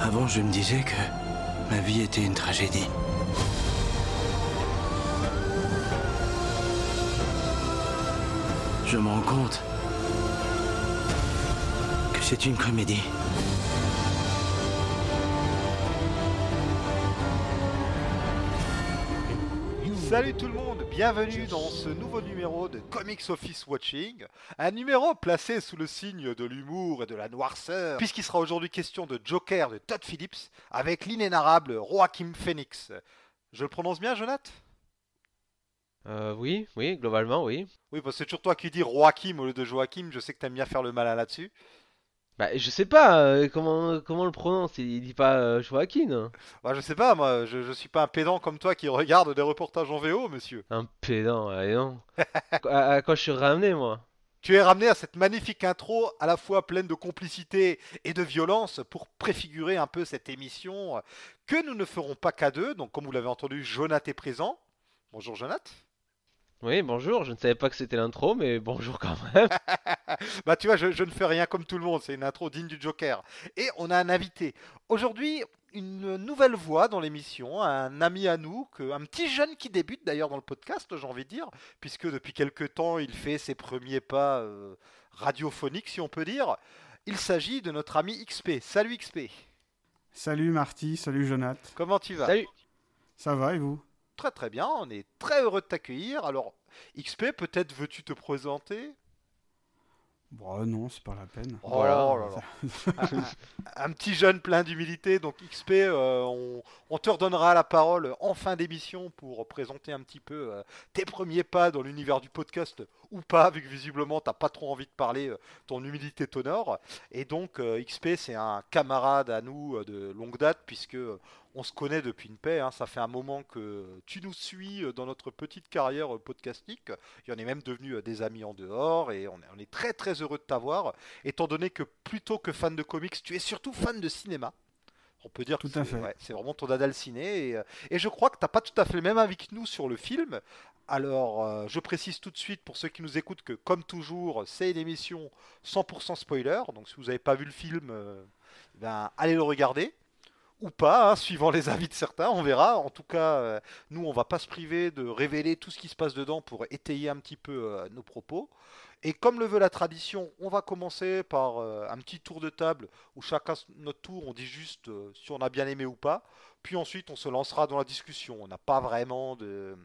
Avant, je me disais que ma vie était une tragédie. Je me rends compte que c'est une comédie. Salut tout le monde, bienvenue dans ce nouveau numéro de Comics Office Watching, un numéro placé sous le signe de l'humour et de la noirceur, puisqu'il sera aujourd'hui question de Joker de Todd Phillips avec l'inénarrable Joaquin Phoenix. Je le prononce bien, Jonathan? Euh, oui, oui, globalement, oui. Oui, parce que c'est toujours toi qui dis Joaquim au lieu de Joachim, je sais que t'aimes bien faire le malin là-dessus. Bah, je sais pas euh, comment comment on le prononce. Il, il dit pas euh, Joaquin. hein. Bah, je sais pas, moi, je, je suis pas un pédant comme toi qui regarde des reportages en VO, monsieur. Un pédant, allez non. à, à quoi je suis ramené, moi? Tu es ramené à cette magnifique intro, à la fois pleine de complicité et de violence, pour préfigurer un peu cette émission euh, que nous ne ferons pas qu'à deux. Donc, comme vous l'avez entendu, Jonath est présent. Bonjour, Jonath. Oui, bonjour. Je ne savais pas que c'était l'intro, mais bonjour quand même. bah, tu vois, je, je ne fais rien comme tout le monde. C'est une intro digne du Joker. Et on a un invité. Aujourd'hui, une nouvelle voix dans l'émission, un ami à nous, que, un petit jeune qui débute d'ailleurs dans le podcast, j'ai envie de dire, puisque depuis quelques temps, il fait ses premiers pas euh, radiophoniques, si on peut dire. Il s'agit de notre ami XP. Salut XP. Salut Marty, salut Jonath. Comment tu vas? Salut. Ça va et vous? Très très bien, on est très heureux de t'accueillir. Alors, XP, peut-être veux-tu te présenter? Bon, non, c'est pas la peine. Oh Voilà. là là. un, un petit jeune plein d'humilité. Donc XP, euh, on, on te redonnera la parole en fin d'émission pour présenter un petit peu euh, tes premiers pas dans l'univers du podcast ou pas, vu que visiblement t'as pas trop envie de parler, euh, ton humilité t'honore. Et donc euh, XP, c'est un camarade à nous euh, de longue date puisque euh, on se connaît depuis une paix. hein. Ça fait un moment que tu nous suis euh, dans notre petite carrière euh, podcastique. Il y en est même devenu euh, des amis en dehors et on est, très très heureux de t'avoir, étant donné que plutôt que fan de comics, tu es surtout fan de cinéma. On peut dire Tout que c'est ouais, vraiment ton dada le ciné. Et, et je crois que t'as pas tout à fait le même avis que nous sur le film. Alors, euh, je précise tout de suite pour ceux qui nous écoutent que, comme toujours, c'est une émission 100% spoiler. Donc, si vous n'avez pas vu le film, euh, ben, allez le regarder. Ou pas, hein, suivant les avis de certains, on verra. En tout cas, euh, nous, on va pas se priver de révéler tout ce qui se passe dedans pour étayer un petit peu euh, nos propos. Et comme le veut la tradition, on va commencer par euh, un petit tour de table où chacun notre tour, on dit juste euh, si on a bien aimé ou pas. Puis ensuite, on se lancera dans la discussion. On n'a pas vraiment de,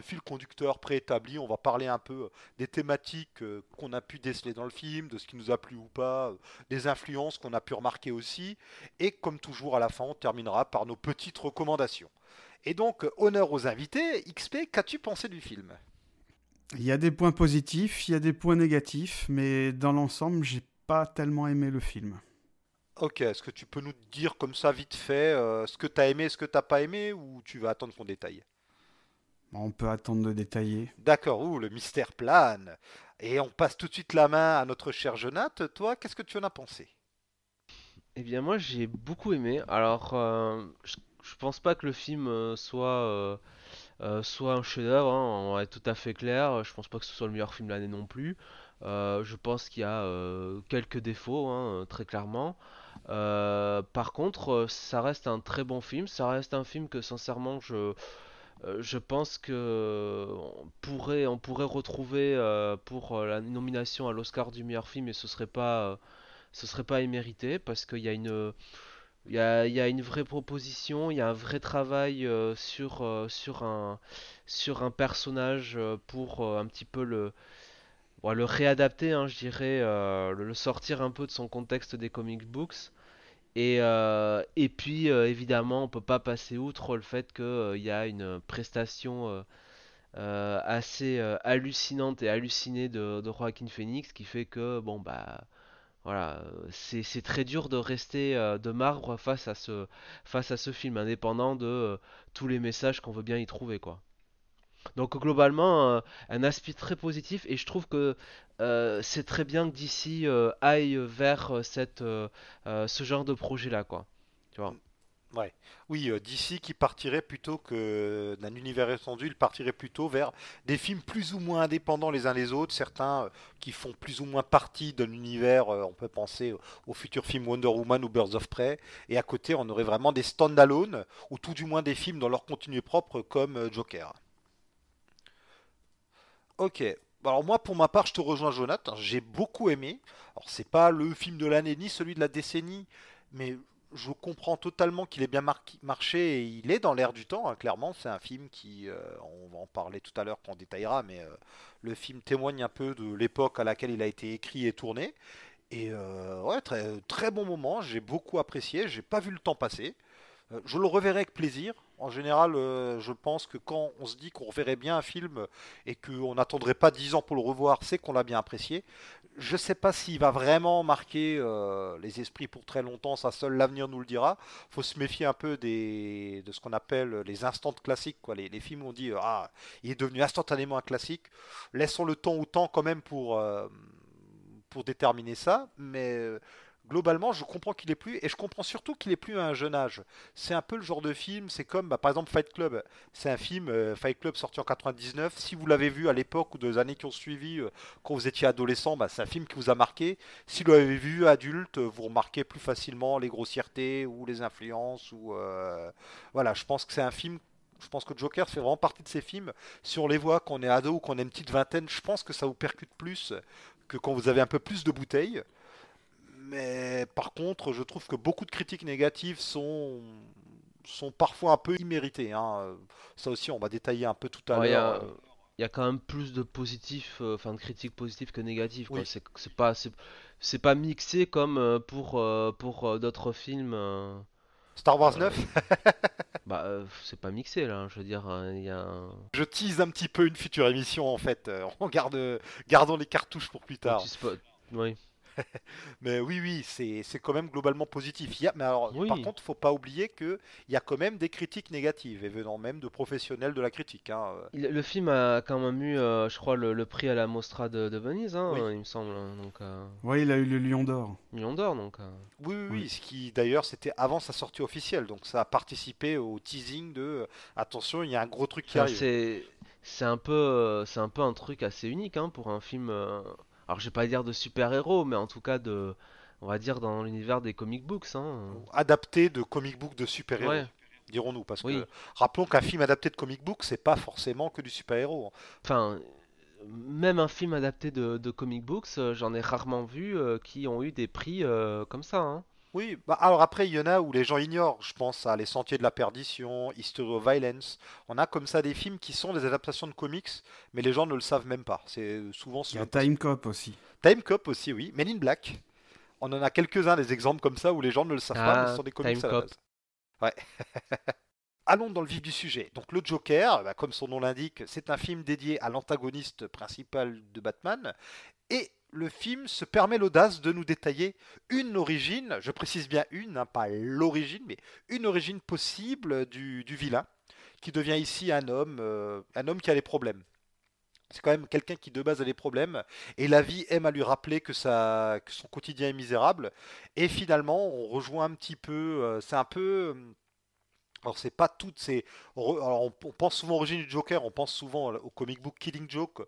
fil conducteur préétabli. On va parler un peu euh, des thématiques qu'on a pu déceler dans le film, de ce qui nous a plu ou pas, des influences qu'on a pu remarquer aussi. Et comme toujours, à la fin, on terminera par nos petites recommandations. Et donc, honneur aux invités. XP, qu'as-tu pensé du film? Il y a des points positifs, il y a des points négatifs, mais dans l'ensemble, j'ai pas tellement aimé le film. Ok, est-ce que tu peux nous dire comme ça vite fait euh, ce que tu as aimé, ce que tu pas aimé, ou tu vas attendre qu'on détaille on peut attendre de détailler. D'accord, ouh, le mystère plane. Et on passe tout de suite la main à notre cher Jonath. Toi, qu'est-ce que tu en as pensé? Eh bien, moi, j'ai beaucoup aimé. Alors, euh, je, je pense pas que le film euh, soit euh, euh, soit un chef-d'œuvre. on va être tout à fait clair. Je pense pas que ce soit le meilleur film de l'année non plus. Euh, je pense qu'il y a euh, quelques défauts, hein, très clairement. Euh, par contre, euh, ça reste un très bon film. Ça reste un film que, sincèrement, je euh, je pense que on pourrait on pourrait retrouver euh, pour euh, la nomination à l'Oscar du meilleur film et ce serait pas euh, ce serait pas immérité parce qu'il y a une il y a, une vraie proposition, il y a un vrai travail euh, sur, euh, sur un, personnage euh, pour un petit peu le, réadapter, hein, je dirais, le, sortir un peu de son contexte des comic books. Et, puis, évidemment, on peut pas passer outre le fait qu'il y a une prestation assez hallucinante et hallucinée de, de Joaquin Phoenix qui fait que, bon, bah, voilà, c'est très dur de rester euh, de marbre face à ce, face à ce film, indépendant de euh, tous les messages qu'on veut bien y trouver, quoi. Donc globalement, euh, un aspect très positif et je trouve que c'est très bien que DC euh, aille vers ce genre de projet-là, quoi. Tu vois? Oui, euh, DC qui partirait plutôt que d'un univers étendu, il partirait plutôt vers des films plus ou moins indépendants les uns les autres, certains euh, qui font plus ou moins partie d'un univers, euh, on peut penser au, au futur film Wonder Woman ou Birds of Prey, et à côté on aurait vraiment des stand-alone, ou tout du moins des films dans leur contenu propre comme Joker. Ok. Alors moi, pour ma part, je te rejoins, Jonathan. J'ai beaucoup aimé. Alors c'est pas le film de l'année ni celui de la décennie, mais je comprends totalement qu'il ait bien marché et il est dans l'air du temps. hein, clairement, c'est un film qui, euh, on va en parler tout à l'heure quand on détaillera, mais euh, le film témoigne un peu de l'époque à laquelle il a été écrit et tourné. Et euh, très, très bon moment. J'ai beaucoup apprécié. J'ai pas vu le temps passer. Euh, Je le reverrai avec plaisir. En général, euh, je pense que quand on se dit qu'on reverrait bien un film et qu'on n'attendrait pas 10 ans pour le revoir, c'est qu'on l'a bien apprécié. Je sais pas s'il va vraiment marquer euh, les esprits pour très longtemps, ça seul l'avenir nous le dira. Faut se méfier un peu de ce qu'on appelle les instants classiques, quoi. Les, films où on dit ah, il est devenu instantanément un classique. Laissons le temps au temps quand même pour, pour déterminer ça, mais globalement, je comprends qu'il est plus, et je comprends surtout qu'il est plus à un jeune âge. C'est un peu le genre de film, c'est comme bah, par exemple Fight Club. C'est un film, euh, Fight Club sorti en 99. Si vous l'avez vu à l'époque ou des années qui ont suivi, euh, quand vous étiez adolescent, bah, c'est un film qui vous a marqué. Si vous l'avez vu adulte, euh, vous remarquez plus facilement les grossièretés ou les influences. Ou, Voilà, je pense que c'est un film. Je pense que Joker fait vraiment partie de ces films. Si on les voit quand on est ado ou qu'on a une petite vingtaine, je pense que ça vous percute plus que quand vous avez un peu plus de bouteilles. Mais par contre, je trouve que beaucoup de critiques négatives sont, sont parfois un peu imméritées. hein. Ça aussi, on va détailler un peu tout à Ouais, il y l'heure. a, euh. il y a quand même plus de positifs, euh, enfin de critiques positives que négatives. Oui, C'est pas, c'est pas mixé comme euh, pour, pour d'autres films. Star Wars euh, 9, bah, euh, c'est pas mixé là, je veux dire, il y a un... je tease un petit peu une future émission en fait. On garde, gardons les cartouches pour plus tard. Oui, Mais oui, oui, c'est c'est quand même globalement positif. Il y a- mais alors, par oui. contre, faut pas oublier que il y a quand même des critiques négatives et venant même de professionnels de la critique. hein. Euh, Il- Le film a quand même eu, euh, je crois, le, le prix à la Mostra de, de Venise, hein, Oui, il me semble. hein, Donc, euh, Ouais, il a eu le Lion d'Or. million d'or, donc. euh, Oui, oui, Oui. oui, ce qui d'ailleurs c'était avant sa sortie officielle, donc ça a participé au teasing de euh, attention, il y a un gros truc qui Enfin, arrive. c'est c'est un peu euh, c'est un peu un truc assez unique hein, pour un film. Alors, je vais pas dire de super-héros, mais en tout cas de, on va dire dans l'univers des comic books. Hein. Adapté de comic book de super-héros, Ouais, dirons-nous, parce oui. que rappelons qu'un film adapté de comic book, c'est pas forcément que du super-héros. hein. Enfin, même un film adapté de, de comic books, euh, j'en ai rarement vu euh, qui ont eu des prix euh, comme ça. Hein. Oui, bah alors après il y en a où les gens ignorent, je pense à Les Sentiers de la Perdition, History of Violence. On a comme ça des films qui sont des adaptations de comics, mais les gens ne le savent même pas. C'est souvent Il y a Time Cop aussi. Time Cop aussi, oui, Men in Black. On en a quelques-uns des exemples comme ça où les gens ne le savent pas, mais ce Ah, sont des comics Time à la Cop. base. Ouais. Allons dans le vif du sujet. Donc le Joker, bah, comme son nom l'indique, c'est un film dédié à l'antagoniste principal de Batman. Et le film se permet l'audace de nous détailler une origine, je précise bien une, hein, pas l'origine, mais une origine possible du, vilain, qui devient ici un homme, euh, un homme qui a des problèmes. C'est quand même quelqu'un qui de base a des problèmes et la vie aime à lui rappeler que, son quotidien est misérable. Et finalement, on rejoint un petit peu, euh, c'est un peu, euh, alors c'est pas toutes ces, alors, on pense souvent à l'origine du Joker, on pense souvent au comic book Killing Joke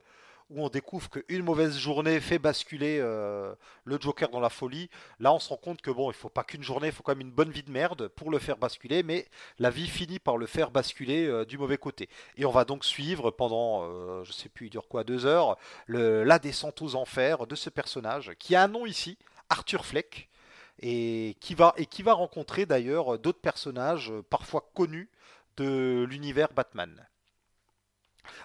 où on découvre qu'une mauvaise journée fait basculer euh, le Joker dans la folie. Là, on se rend compte que bon, il faut pas qu'une journée, il faut quand même une bonne vie de merde pour le faire basculer, mais la vie finit par le faire basculer euh, du mauvais côté. Et on va donc suivre pendant, euh, je sais plus, il dure quoi, deux heures, la descente aux enfers de ce personnage qui a un nom ici, Arthur Fleck, et qui va, et qui va rencontrer d'ailleurs d'autres personnages euh, parfois connus de l'univers Batman.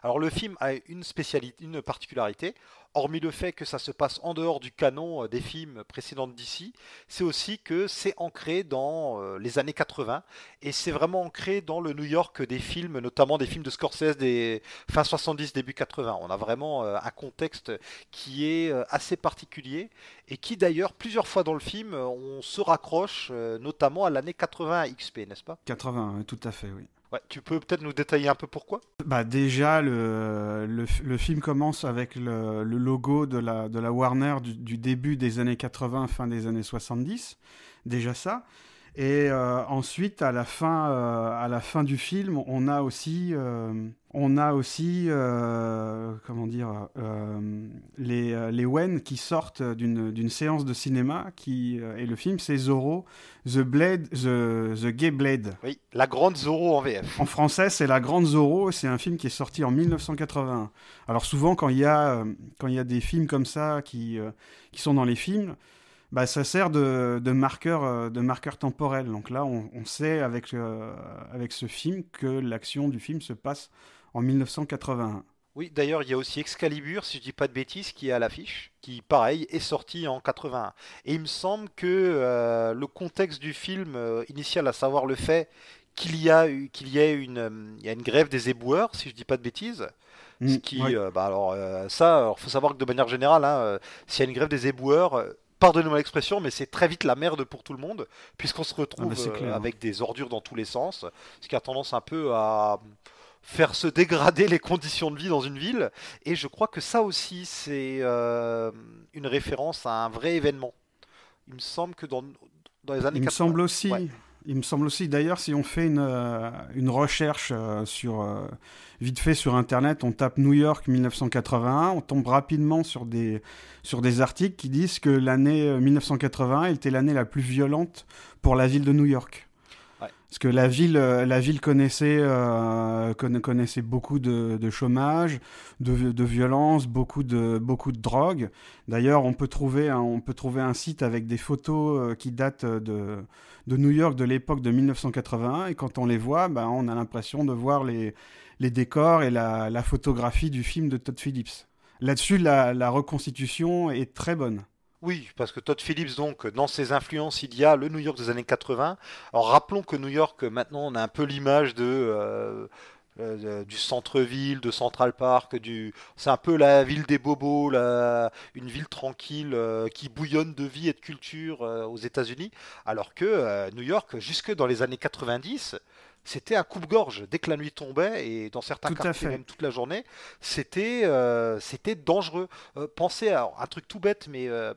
Alors le film a une spécialité, une particularité, hormis le fait que ça se passe en dehors du canon euh, des films précédents d'ici, c'est aussi que c'est ancré dans euh, les années 80 et c'est vraiment ancré dans le New York des films, notamment des films de Scorsese des fin 70 début 80. On a vraiment euh, un contexte qui est assez particulier et qui d'ailleurs plusieurs fois dans le film on se raccroche notamment à l'année 80 à XP, n'est-ce pas? 80, ouais, tout à fait, oui. Ouais, tu peux peut-être nous détailler un peu pourquoi? Bah déjà, le, le, film commence avec le, logo de la, de la Warner du, du début des années 80, fin des années 70. Déjà ça. Et euh, ensuite, à la, fin, euh, à la fin du film, on a aussi, euh, on a aussi comment dire, les, les Wen qui sortent d'une séance de cinéma. Qui, et le film, c'est Zorro, The, Blade, The, The Gay Blade. Oui, la grande Zorro en VF. En français, c'est La Grande Zorro. C'est un film qui est sorti en 1981. Alors souvent, quand il y a, quand il y a des films comme ça qui, qui sont dans les films, bah, ça sert de, de, marqueur, euh, de marqueur temporel. Donc là, on, sait avec, euh, avec ce film que l'action du film se passe en 1981. Oui, d'ailleurs, il y a aussi Excalibur, si je dis pas de bêtises, qui est à l'affiche, qui, pareil, est sorti en 81. Et il me semble que euh, le contexte du film initial, à savoir le fait qu'il y a qu'il y ait une, il y a une grève des éboueurs, si je dis pas de bêtises. ce mm, qui, bah alors ça, il faut savoir que de manière générale, hein, s'il y a une grève des éboueurs, pardonnez-moi l'expression, mais c'est très vite la merde pour tout le monde, puisqu'on se retrouve ah bah, euh, avec des ordures dans tous les sens, ce qui a tendance un peu à faire se dégrader les conditions de vie dans une ville. Et je crois que ça aussi, c'est euh, une référence à un vrai événement. Il me semble que dans, dans les années Il me semble aussi. Il me semble aussi, d'ailleurs, si on fait une, euh, une recherche sur, vite fait sur Internet, on tape New York 1981, on tombe rapidement sur des, sur des articles qui disent que l'année 1981 euh, était l'année la plus violente pour la ville de New York. Parce que la ville, euh, la ville connaissait, euh, connaissait beaucoup de, chômage, de, violence, beaucoup de, beaucoup de drogue. D'ailleurs, on, peut trouver un, on peut trouver un site avec des photos qui datent de, New York de l'époque de 1981. Et quand on les voit, ben, on a l'impression de voir les, les décors et la, photographie du film de Todd Phillips. Là-dessus, la, reconstitution est très bonne. Oui, parce que Todd Phillips, donc, dans ses influences, il y a le New York des années 80. Alors rappelons que New York, maintenant, on a un peu l'image de... Euh, euh, du centre-ville, de Central Park, du... c'est un peu la ville des bobos, une ville tranquille euh, qui bouillonne de vie et de culture aux États-Unis, alors que New York, jusque dans les années 90, c'était un coupe-gorge. Dès que la nuit tombait, et dans certains cas même toute la journée, c'était euh, c'était dangereux. Euh, pensez à un truc tout bête, mais euh,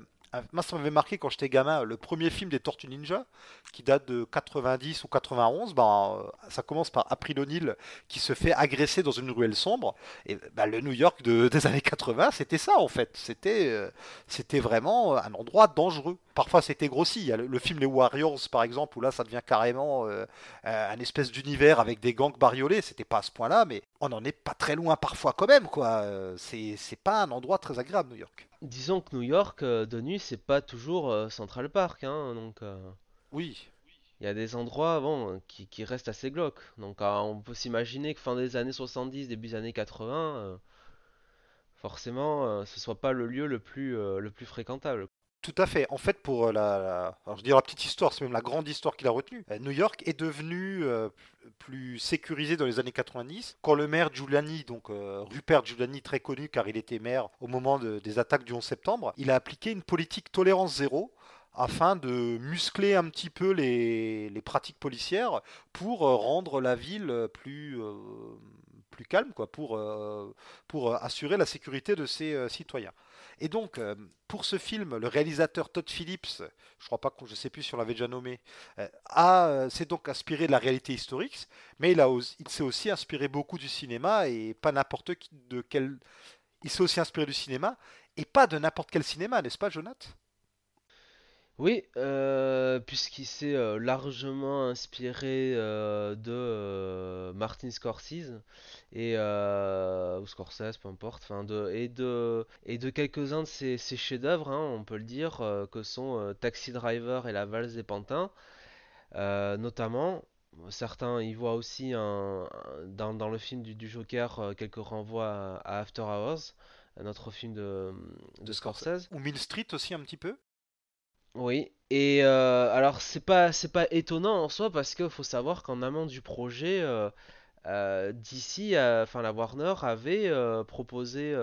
moi, ça m'avait marqué quand j'étais gamin, le premier film des Tortues Ninja, qui date de 90 ou 91, ben, euh, ça commence par April O'Neil qui se fait agresser dans une ruelle sombre. Et ben, le New York des années 80, c'était ça en fait. C'était euh, c'était vraiment un endroit dangereux. Parfois c'était grossi. Le, film Les Warriors par exemple, où là ça devient carrément euh, un espèce d'univers avec des gangs bariolés. C'était pas à ce point-là, mais on n'en est pas très loin parfois quand même. quoi. C'est pas un endroit très agréable, New York. Disons que New York, euh, de nuit, c'est pas toujours euh, Central Park, hein, donc... Euh, oui. Il y a des endroits bon, qui, qui restent assez glauques. Donc on peut s'imaginer que fin des années 70, début des années 80, forcément, ce soit pas le lieu le plus, le plus fréquentable. Tout à fait. En fait, pour euh, la, petite histoire, c'est même la grande histoire qu'il a retenue. Euh, New York est devenu euh, plus sécurisé dans les années 90 quand le maire Giuliani, donc Rupert Giuliani, très connu car il était maire au moment des attaques du 11 septembre, il a appliqué une politique tolérance zéro afin de muscler un petit peu les, pratiques policières pour rendre la ville plus, plus calme, quoi, pour assurer la sécurité de ses citoyens. Et donc, euh, pour ce film, le réalisateur Todd Phillips, je crois pas que je sais plus si on l'avait déjà nommé, euh, a euh, s'est donc inspiré de la réalité historique, mais il, s'est aussi inspiré beaucoup du cinéma et pas n'importe de quel. Il s'est aussi inspiré du cinéma et pas de n'importe quel cinéma, n'est-ce pas, Jonathan oui, euh, puisqu'il s'est euh, largement inspiré euh, de Martin Scorsese et ou Scorsese, peu importe, enfin de et de et de quelques-uns de ses, chefs-d'œuvre, hein, on peut le dire, que sont Taxi Driver et La valse des pantins, notamment. Certains y voient aussi un, dans, le film du, Joker quelques renvois à, After Hours, un autre film de, de Scorsese. Ou Mill Street aussi un petit peu oui, et euh, alors c'est pas c'est pas étonnant en soi parce qu'il faut savoir qu'en amont du projet, euh, euh, DC, enfin la Warner avait proposé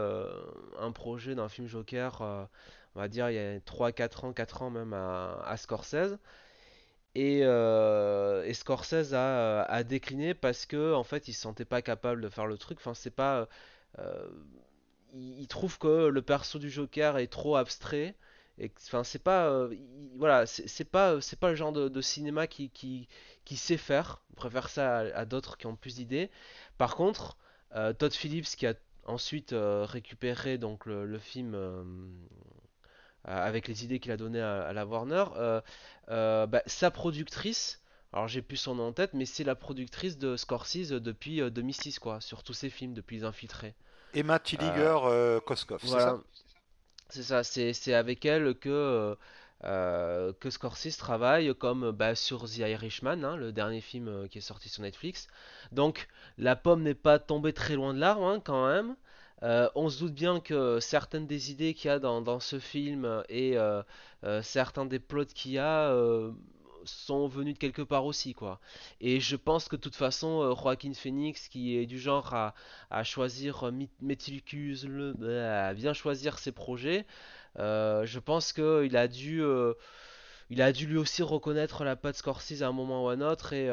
un projet d'un film Joker, on va dire il y a 3-4 ans, 4 ans même à, Scorsese. Et, Scorsese a, décliné parce que en fait il se sentait pas capable de faire le truc. Enfin c'est pas, il, trouve que le perso du Joker est trop abstrait et enfin c'est pas euh, voilà c'est pas c'est pas le genre de, cinéma qui, qui, qui sait faire. On préfère ça à, d'autres qui ont plus d'idées. Par contre euh, Todd Phillips qui a ensuite euh, récupéré donc le, film avec les idées qu'il a donné à, la Warner bah, sa productrice alors j'ai plus son nom en tête mais c'est la productrice de Scorsese depuis 2006 quoi sur tous ses films depuis Les Infiltrés. Emma Tilliger Koskov c'est ça? C'est ça, c'est avec elle que, euh, euh, Scorsese travaille comme bah, sur The Irishman, hein, le dernier film euh, qui est sorti sur Netflix. Donc la pomme n'est pas tombée très loin de l'arbre hein, quand même. on se doute bien que certaines des idées qu'il y a dans, dans ce film et certains des plots qu'il y a sont venus de quelque part aussi, quoi. Et je pense que de toute façon, euh, Joaquin Phoenix, qui est du genre à, à choisir euh, le, à bien choisir ses projets, euh, je pense qu'il a dû, il a dû lui aussi reconnaître la patte Scorsese à un moment ou à un autre, et,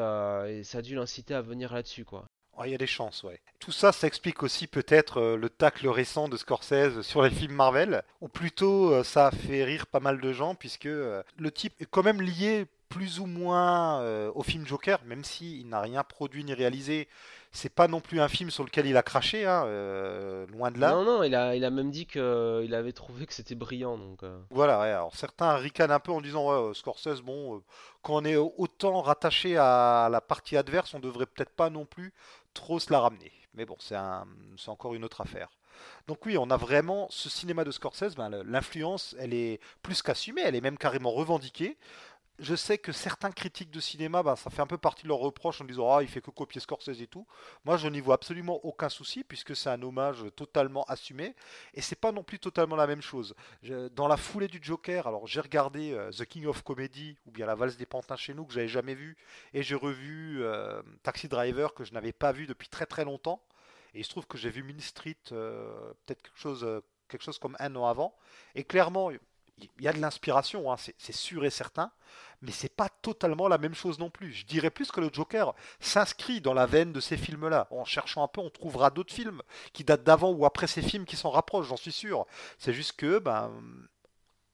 ça a dû l'inciter à venir là-dessus, quoi. Il y a des chances, ouais. Tout ça, ça explique aussi peut-être le tacle récent de Scorsese sur les films Marvel, ou plutôt ça a fait rire pas mal de gens, puisque le type est quand même lié plus ou moins euh, au film Joker, même s'il il n'a rien produit ni réalisé. C'est pas non plus un film sur lequel il a craché, hein, euh, loin de là. Non, non, il a, il a même dit qu'il euh, avait trouvé que c'était brillant. Donc, Voilà, alors certains ricanent un peu en disant ouais, Scorsese, bon, quand on est autant rattaché à la partie adverse, on devrait peut-être pas non plus trop se la ramener. Mais bon, c'est un, encore une autre affaire. Donc oui, on a vraiment ce cinéma de Scorsese, ben, l'influence, elle est plus qu'assumée, elle est même carrément revendiquée je sais que certains critiques de cinéma, bah, ça fait un peu partie de leurs reproches en disant ah il fait que copier Scorsese et tout. Moi je n'y vois absolument aucun souci puisque c'est un hommage totalement assumé et c'est pas non plus totalement la même chose. dans la foulée du Joker, alors j'ai regardé euh, The King of Comedy ou bien La valse des pantins chez nous que j'avais jamais vu et j'ai revu euh, Taxi Driver que je n'avais pas vu depuis très très longtemps et il se trouve que j'ai vu Mean Street euh, peut-être quelque chose comme un an avant et clairement il y a de l'inspiration, hein, c'est sûr et certain, mais c'est pas totalement la même chose non plus. Je dirais plus que le Joker s'inscrit dans la veine de ces films-là. En cherchant un peu, on trouvera d'autres films qui datent d'avant ou après ces films qui s'en rapprochent, j'en suis sûr. C'est juste que, ben,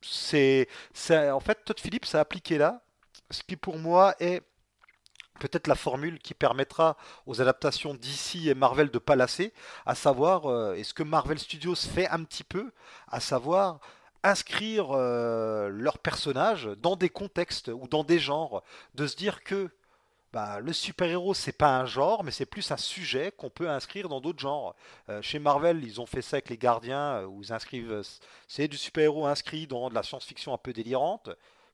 c'est, en fait, Todd Phillips a appliqué là, ce qui pour moi est peut-être la formule qui permettra aux adaptations d'ici et Marvel de pas lasser, à savoir, euh, est ce que Marvel Studios fait un petit peu, à savoir inscrire euh, leurs personnages dans des contextes ou dans des genres, de se dire que bah, le super-héros, c'est pas un genre, mais c'est plus un sujet qu'on peut inscrire dans d'autres genres. Euh, chez Marvel, ils ont fait ça avec les Gardiens, euh, où ils inscrivent, c'est du super-héros inscrit dans de la science-fiction un peu délirante.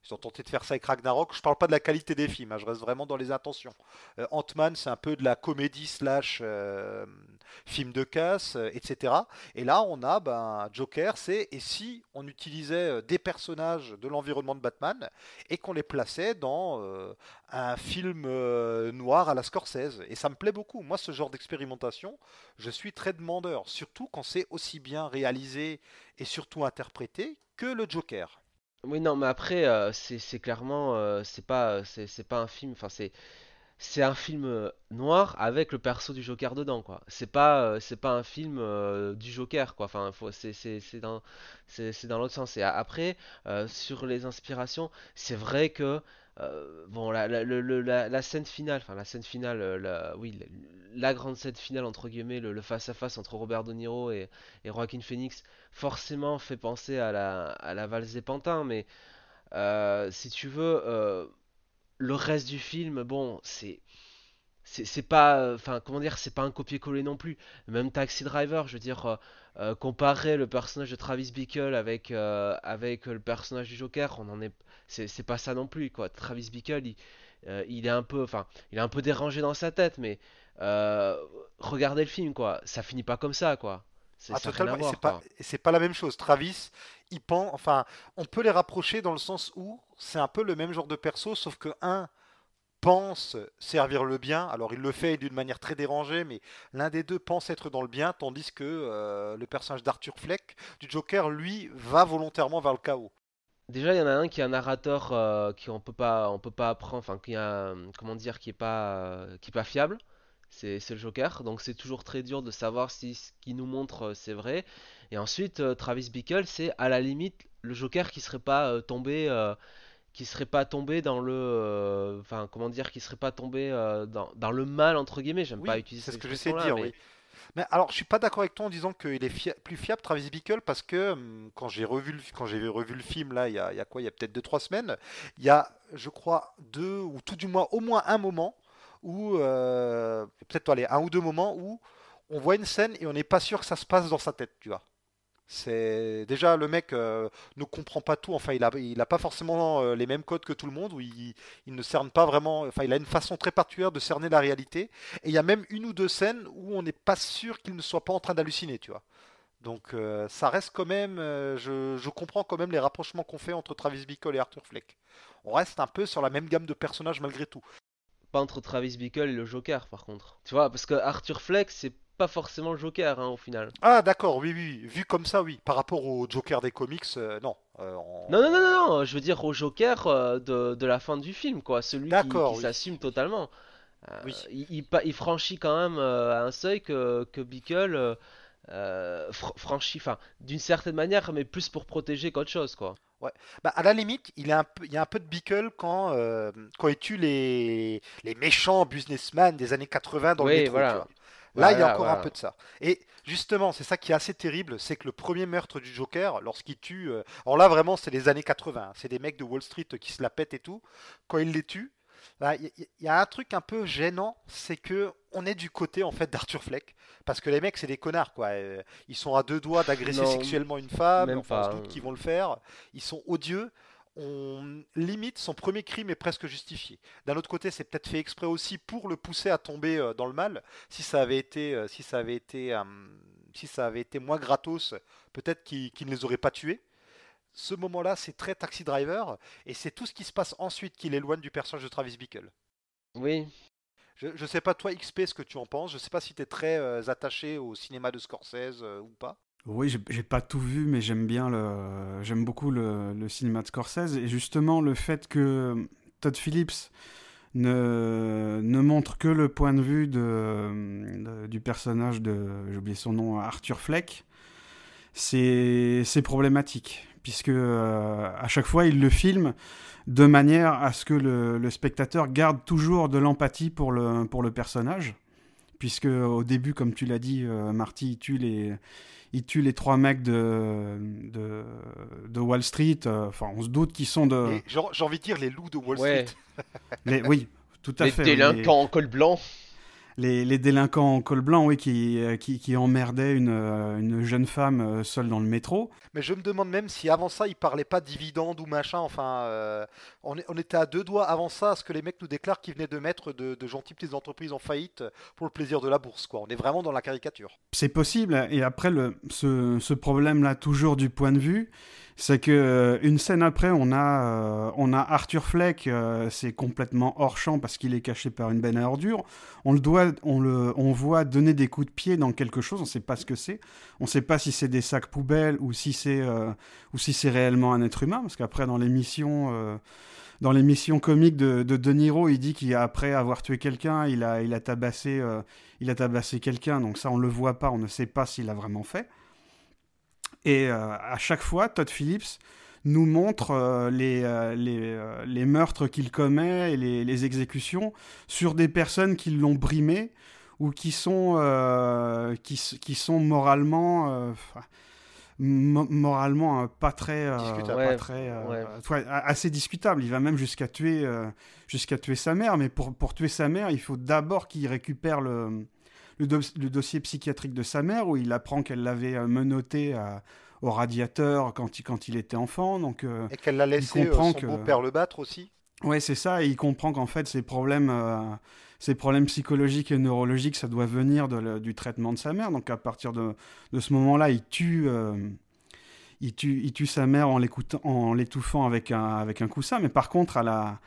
Ils ont tenté de faire ça avec Ragnarok. Je parle pas de la qualité des films, hein, je reste vraiment dans les intentions. Euh, Ant-Man, c'est un peu de la comédie slash euh, film de casse, euh, etc. Et là, on a ben, Joker, c'est et si on utilisait des personnages de l'environnement de Batman et qu'on les plaçait dans un film noir à la Scorsese? Et ça me plaît beaucoup. Moi, ce genre d'expérimentation, je suis très demandeur, surtout quand c'est aussi bien réalisé et surtout interprété que le Joker. Oui, non, mais après, euh, c'est clairement, euh, c'est pas, c'est pas un film, enfin, c'est, c'est un film euh, noir avec le perso du Joker dedans, quoi. C'est pas, c'est pas un film du Joker, quoi. Enfin, c'est, c'est dans, c'est, dans l'autre sens. Et après, sur les inspirations, c'est vrai que euh, bon, la, la, scène finale, enfin la scène finale, euh, la, oui, la, grande scène finale entre guillemets, le, face à face entre Robert De Niro et, et Joaquin Phoenix, forcément fait penser à la, à la valse des pantins, mais euh, si tu veux, le reste du film, bon, c'est c'est pas enfin comment dire c'est pas un copier-coller non plus. Même Taxi Driver je veux dire comparer le personnage de Travis Bickle avec avec le personnage du Joker on en est c'est pas ça non plus quoi. Travis Bickle, il, euh, il, est un peu, enfin, il est un peu dérangé dans sa tête, mais euh, regardez le film quoi, ça finit pas comme ça quoi. C'est ah, pas, c'est pas la même chose. Travis, il pense, enfin, on peut les rapprocher dans le sens où c'est un peu le même genre de perso, sauf que un pense servir le bien, alors il le fait d'une manière très dérangée, mais l'un des deux pense être dans le bien, tandis que euh, le personnage d'Arthur Fleck du Joker, lui, va volontairement vers le chaos. Déjà, il y en a un qui est un narrateur euh, qui on peut pas, on peut pas apprendre, enfin qui a, comment dire, qui est pas, euh, qui est pas fiable. C'est, le Joker, donc c'est toujours très dur de savoir si ce qu'il nous montre euh, c'est vrai. Et ensuite, Travis Bickle, c'est à la limite le Joker qui serait pas tombé qui serait pas tombé dans le euh, enfin comment dire qui serait pas tombé euh, dans, dans le mal entre guillemets j'aime Oui, pas utiliser c'est ce que j'essaie de dire, mais- oui. Mais alors, je suis pas d'accord avec toi en disant qu'il est fia- plus fiable Travis Bickle parce que hum, quand j'ai revu le, quand j'ai revu le film là, il y a, il y a quoi? Il y a peut-être deux trois semaines, il y a, je crois, deux ou tout du moins au moins un moment où euh, peut-être allez, un ou deux moments où on voit une scène et on n'est pas sûr que ça se passe dans sa tête, tu vois. C'est déjà le mec euh, ne comprend pas tout. Enfin, il a, il a pas forcément euh, les mêmes codes que tout le monde. Où il, il ne cerne pas vraiment. Enfin, il a une façon très particulière de cerner la réalité. Et il y a même une ou deux scènes où on n'est pas sûr qu'il ne soit pas en train d'halluciner, tu vois. Donc euh, ça reste quand même. je, je comprends quand même les rapprochements qu'on fait entre Travis Bickle et Arthur Fleck. On reste un peu sur la même gamme de personnages malgré tout. pas entre Travis Bickle et le Joker par contre tu vois parce que Arthur Fleck c'est pas forcément le Joker hein, au final Ah d'accord, oui, oui, vu comme ça, oui. Par rapport au Joker des comics, euh, non. Euh, non non non non, non, je veux dire au Joker euh, de, de la fin du film quoi celui qui, qui oui. s'assume totalement Oui. il, il il franchit quand même un seuil que, que Bickle fr- franchit enfin d'une certaine manière mais plus pour protéger qu'autre chose quoi Bah, à la limite, il, est un peu, il y a un peu de Bickle quand, euh, quand il tue les, les méchants businessmen des années 80 dans Oui, le métro. voilà. Là, il y a encore un peu de ça. Et justement, c'est ça qui est assez terrible, c'est que le premier meurtre du Joker, lorsqu'il tue... euh, alors là, vraiment, c'est les années 80. hein, C'est des mecs de Wall Street qui se la pètent et tout. Quand il les tue, bah, il y, a un truc un peu gênant, c'est que on est du côté en fait d'Arthur Fleck. Parce que les mecs, c'est des connards, quoi. Euh, Ils sont à deux doigts d'agresser sexuellement une femme. Enfin, on se doute qu'ils vont le faire. Ils sont odieux on limite son premier crime est presque justifié. D'un autre côté, c'est peut-être fait exprès aussi pour le pousser à tomber euh, dans le mal. Si ça avait été, euh, si ça avait été, euh, si ça avait été moins gratos, peut-être qu'il ne les aurait pas tués. Ce moment-là, c'est très Taxi Driver, et c'est tout ce qui se passe ensuite qui l'éloigne du personnage de Travis Bickle. oui Je, je sais pas toi XP ce que tu en penses. Je sais pas si tu es très euh, attaché au cinéma de Scorsese euh, ou pas. Oui, j'ai- pas tout vu, mais j'aime bien le, j'aime beaucoup le, cinéma de Scorsese et justement le fait que Todd Phillips ne, ne montre que le point de vue de, du personnage de, j'ai oublié son nom, Arthur Fleck, c'est problématique puisque euh, à chaque fois il le filme de manière à ce que le, le spectateur garde toujours de l'empathie pour le, pour le personnage. Puisque au début, comme tu l'as dit, euh, Marty, tue les, il tue les trois mecs de, de, de Wall Street. euh, Enfin, on se doute qu'ils sont de. J'ai envie de dire les loups de Wall Ouais. Street. les- oui, tout à les fait. délinquants en col blanc Les, les délinquants en col blanc, oui, qui, euh, qui, qui emmerdaient une, euh, une jeune femme euh, seule dans le métro. Mais je me demande même si avant ça, ils parlaient pas dividendes ou machin. Enfin, euh, on, était à deux doigts avant ça à ce que les mecs nous déclarent qu'ils venaient de mettre de, de gentilles petites entreprises en faillite pour le plaisir de la bourse. Quoi. On est vraiment dans la caricature. C'est possible. Et après, le, ce, ce problème-là, toujours du point de vue, c'est que euh, une scène après, on a, euh, on a Arthur Fleck, euh, c'est complètement hors champ parce qu'il est caché par une benne à ordures. On le doit, on le, on voit donner des coups de pied dans quelque chose. On ne sait pas ce que c'est. On ne sait pas si c'est des sacs poubelles ou si c'est, ou si c'est réellement un être humain. Parce qu'après, dans l'émission. dans l'émission comique de, de Niro, il dit qu'après avoir tué quelqu'un, il a, il a tabassé, il a tabassé quelqu'un. Donc ça, on le voit pas, on ne sait pas s'il l'a vraiment fait. Et euh, à chaque fois, Todd Phillips nous montre euh, les, euh, les, euh, les meurtres qu'il commet et les, les exécutions sur des personnes qui l'ont brimé ou qui sont, euh, qui, sont moralement, euh, mo- moralement euh, pas très, euh, Discutable. pas Ouais, très, euh, ouais. ouais, a- assez discutable. Il va même jusqu'à tuer, euh, jusqu'à tuer sa mère, mais pour, pour tuer sa mère, il faut d'abord qu'il récupère le, le, do- le dossier psychiatrique de sa mère où il apprend qu'elle l'avait euh, menotté à- au radiateur quand il, quand il était enfant. Donc, euh, Et qu'elle l'a laissé euh, comprend son que- beau-père le battre aussi. ouais, c'est ça. Et il comprend qu'en fait, ces problèmes, euh, ces problèmes psychologiques et neurologiques, ça doit venir de le- du traitement de sa mère. Donc, à partir de, de ce moment-là, il tue. euh, il tue, il tue sa mère en l'étouffant avec un, avec un coussin, mais par contre, à la,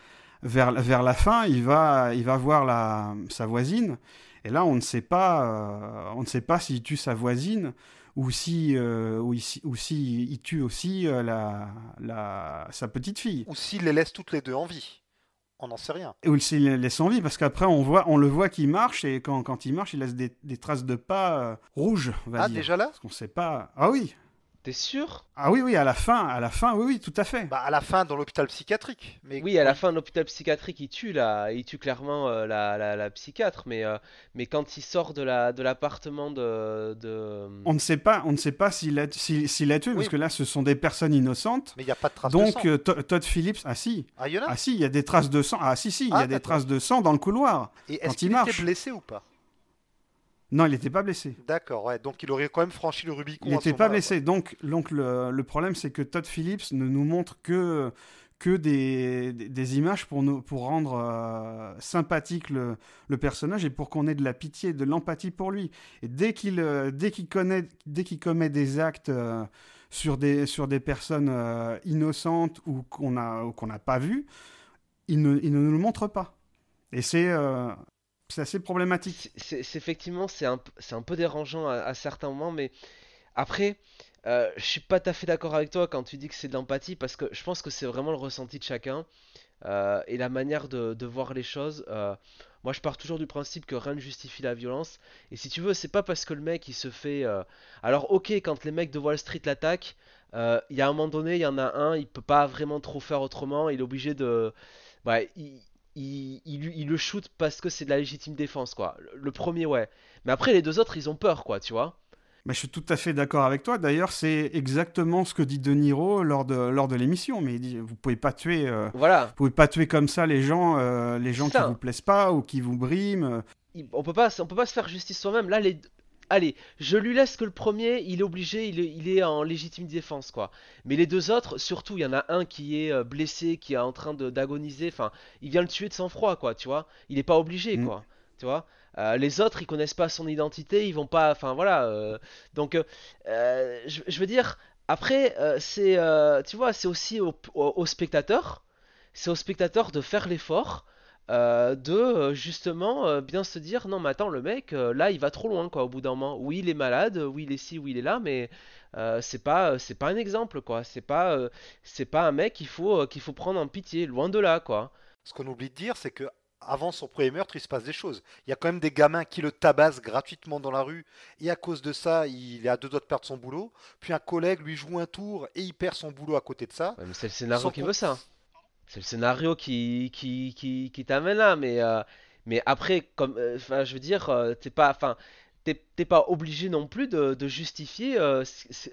vers, vers la fin, il va, il va voir la, sa voisine, et là, on ne sait pas, euh, on ne sait pas s'il tue sa voisine ou si, euh, ou si, ou si il tue aussi euh, la, la, sa petite fille, Ou s'il les laisse toutes les deux en vie. On n'en sait rien. ou s'il les laisse en vie, parce qu'après, on, voit, on le voit qu'il marche, et quand, quand il marche, il laisse des, des traces de pas euh, rouges, on va Ah, dire. déjà là? Parce qu'on sait pas. Ah oui, T'es sûr? Ah oui, oui, à la fin, à la fin, oui, oui, tout à fait. Bah, à la fin, dans l'hôpital psychiatrique. Mais Oui, à la fin de l'hôpital psychiatrique, il tue là, il tue clairement euh, la, la, la psychiatre, mais, euh, mais quand il sort de la de l'appartement de, de... On ne sait pas, on ne sait pas s'il a, s'il, s'il a tué, Oui. parce que là, ce sont des personnes innocentes. mais il n'y a pas de trace de Donc, sang. euh, To- Todd Phillips, ah si, Ah, il y en a ah si, il y a des traces de sang. Ah si, si, il y Ah, a des traces de sang dans le couloir. Et quand est-ce il qu'il marche. était blessé ou pas? Non, il n'était pas blessé. D'accord, ouais. Donc il aurait quand même franchi le Rubicon. Il n'était pas blessé. Donc, donc le, le problème, c'est que Todd Phillips ne nous montre que, que des, des- images pour, nous, pour rendre euh, sympathique le, le personnage et pour qu'on ait de la pitié, de l'empathie pour lui. Et dès qu'il euh, dès qu'il commet des actes euh, sur, des, sur des personnes euh, innocentes ou qu'on a ou qu'on n'a pas vues, il ne, il ne nous le montre pas. Et c'est euh, c'est assez problématique. C'est- effectivement c'est un, c'est un peu dérangeant à, certains moments, mais après, euh, je suis pas tout à fait d'accord avec toi quand tu dis que c'est de l'empathie, parce que je pense que c'est vraiment le ressenti de chacun euh, et la manière de, voir les choses. euh, moi, je pars toujours du principe que rien ne justifie la violence. Et si tu veux, c'est pas parce que le mec il se fait. euh, Alors, ok, quand les mecs de Wall Street l'attaquent, il y a un moment donné, il y en a un, il peut pas vraiment trop faire autrement. Il est obligé de. Il, il, il, lui- il le shoot parce que c'est de la légitime défense, quoi. Le, le premier, ouais. Mais après, les deux autres, ils ont peur, quoi, tu vois. Mais je suis tout à fait d'accord avec toi. D'ailleurs, c'est exactement ce que dit De Niro lors de, lors de l'émission. Mais il dit, vous pouvez pas tuer, euh, Voilà. vous pouvez pas tuer comme ça les gens, euh, les gens qui vous plaisent pas ou qui vous briment. Il- on peut pas, on peut pas se faire justice soi-même. Là, les. Allez, je lui laisse que le premier, il est obligé, il est, il est en légitime défense, quoi. Mais les deux autres, surtout, il y en a un qui est euh, blessé, qui est en train d'agoniser. Enfin, il vient le tuer de sang-froid, quoi, tu vois. Il est pas obligé, Mm. quoi. Tu vois. Euh, les autres, ils connaissent pas son identité, ils vont pas. Enfin, voilà. euh, donc, euh, je, je veux dire, après, c'est, tu vois, c'est aussi au, au- au spectateur, c'est au spectateur de faire l'effort euh, de euh, justement euh, bien se dire non mais attends le mec euh, là il va trop loin quoi au bout d'un moment oui il est malade oui il est ci oui il est là mais c'est pas c'est pas un exemple quoi c'est pas c'est pas un mec qu'il faut qu'il faut prendre en pitié loin de là quoi Ce qu'on oublie de dire, c'est que avant son premier meurtre, il se passe des choses. Il y a quand même des gamins qui le tabassent gratuitement dans la rue, et à cause de ça, il est à deux doigts de perdre son boulot. Puis un collègue lui joue un tour et il perd son boulot à côté de ça. Ouais, mais c'est le scénario qui veut ça c'est le scénario qui qui qui, qui t'amène là mais euh, mais après comme euh, enfin je veux dire euh, t'es pas enfin t'es t'es pas obligé non plus de, de justifier euh,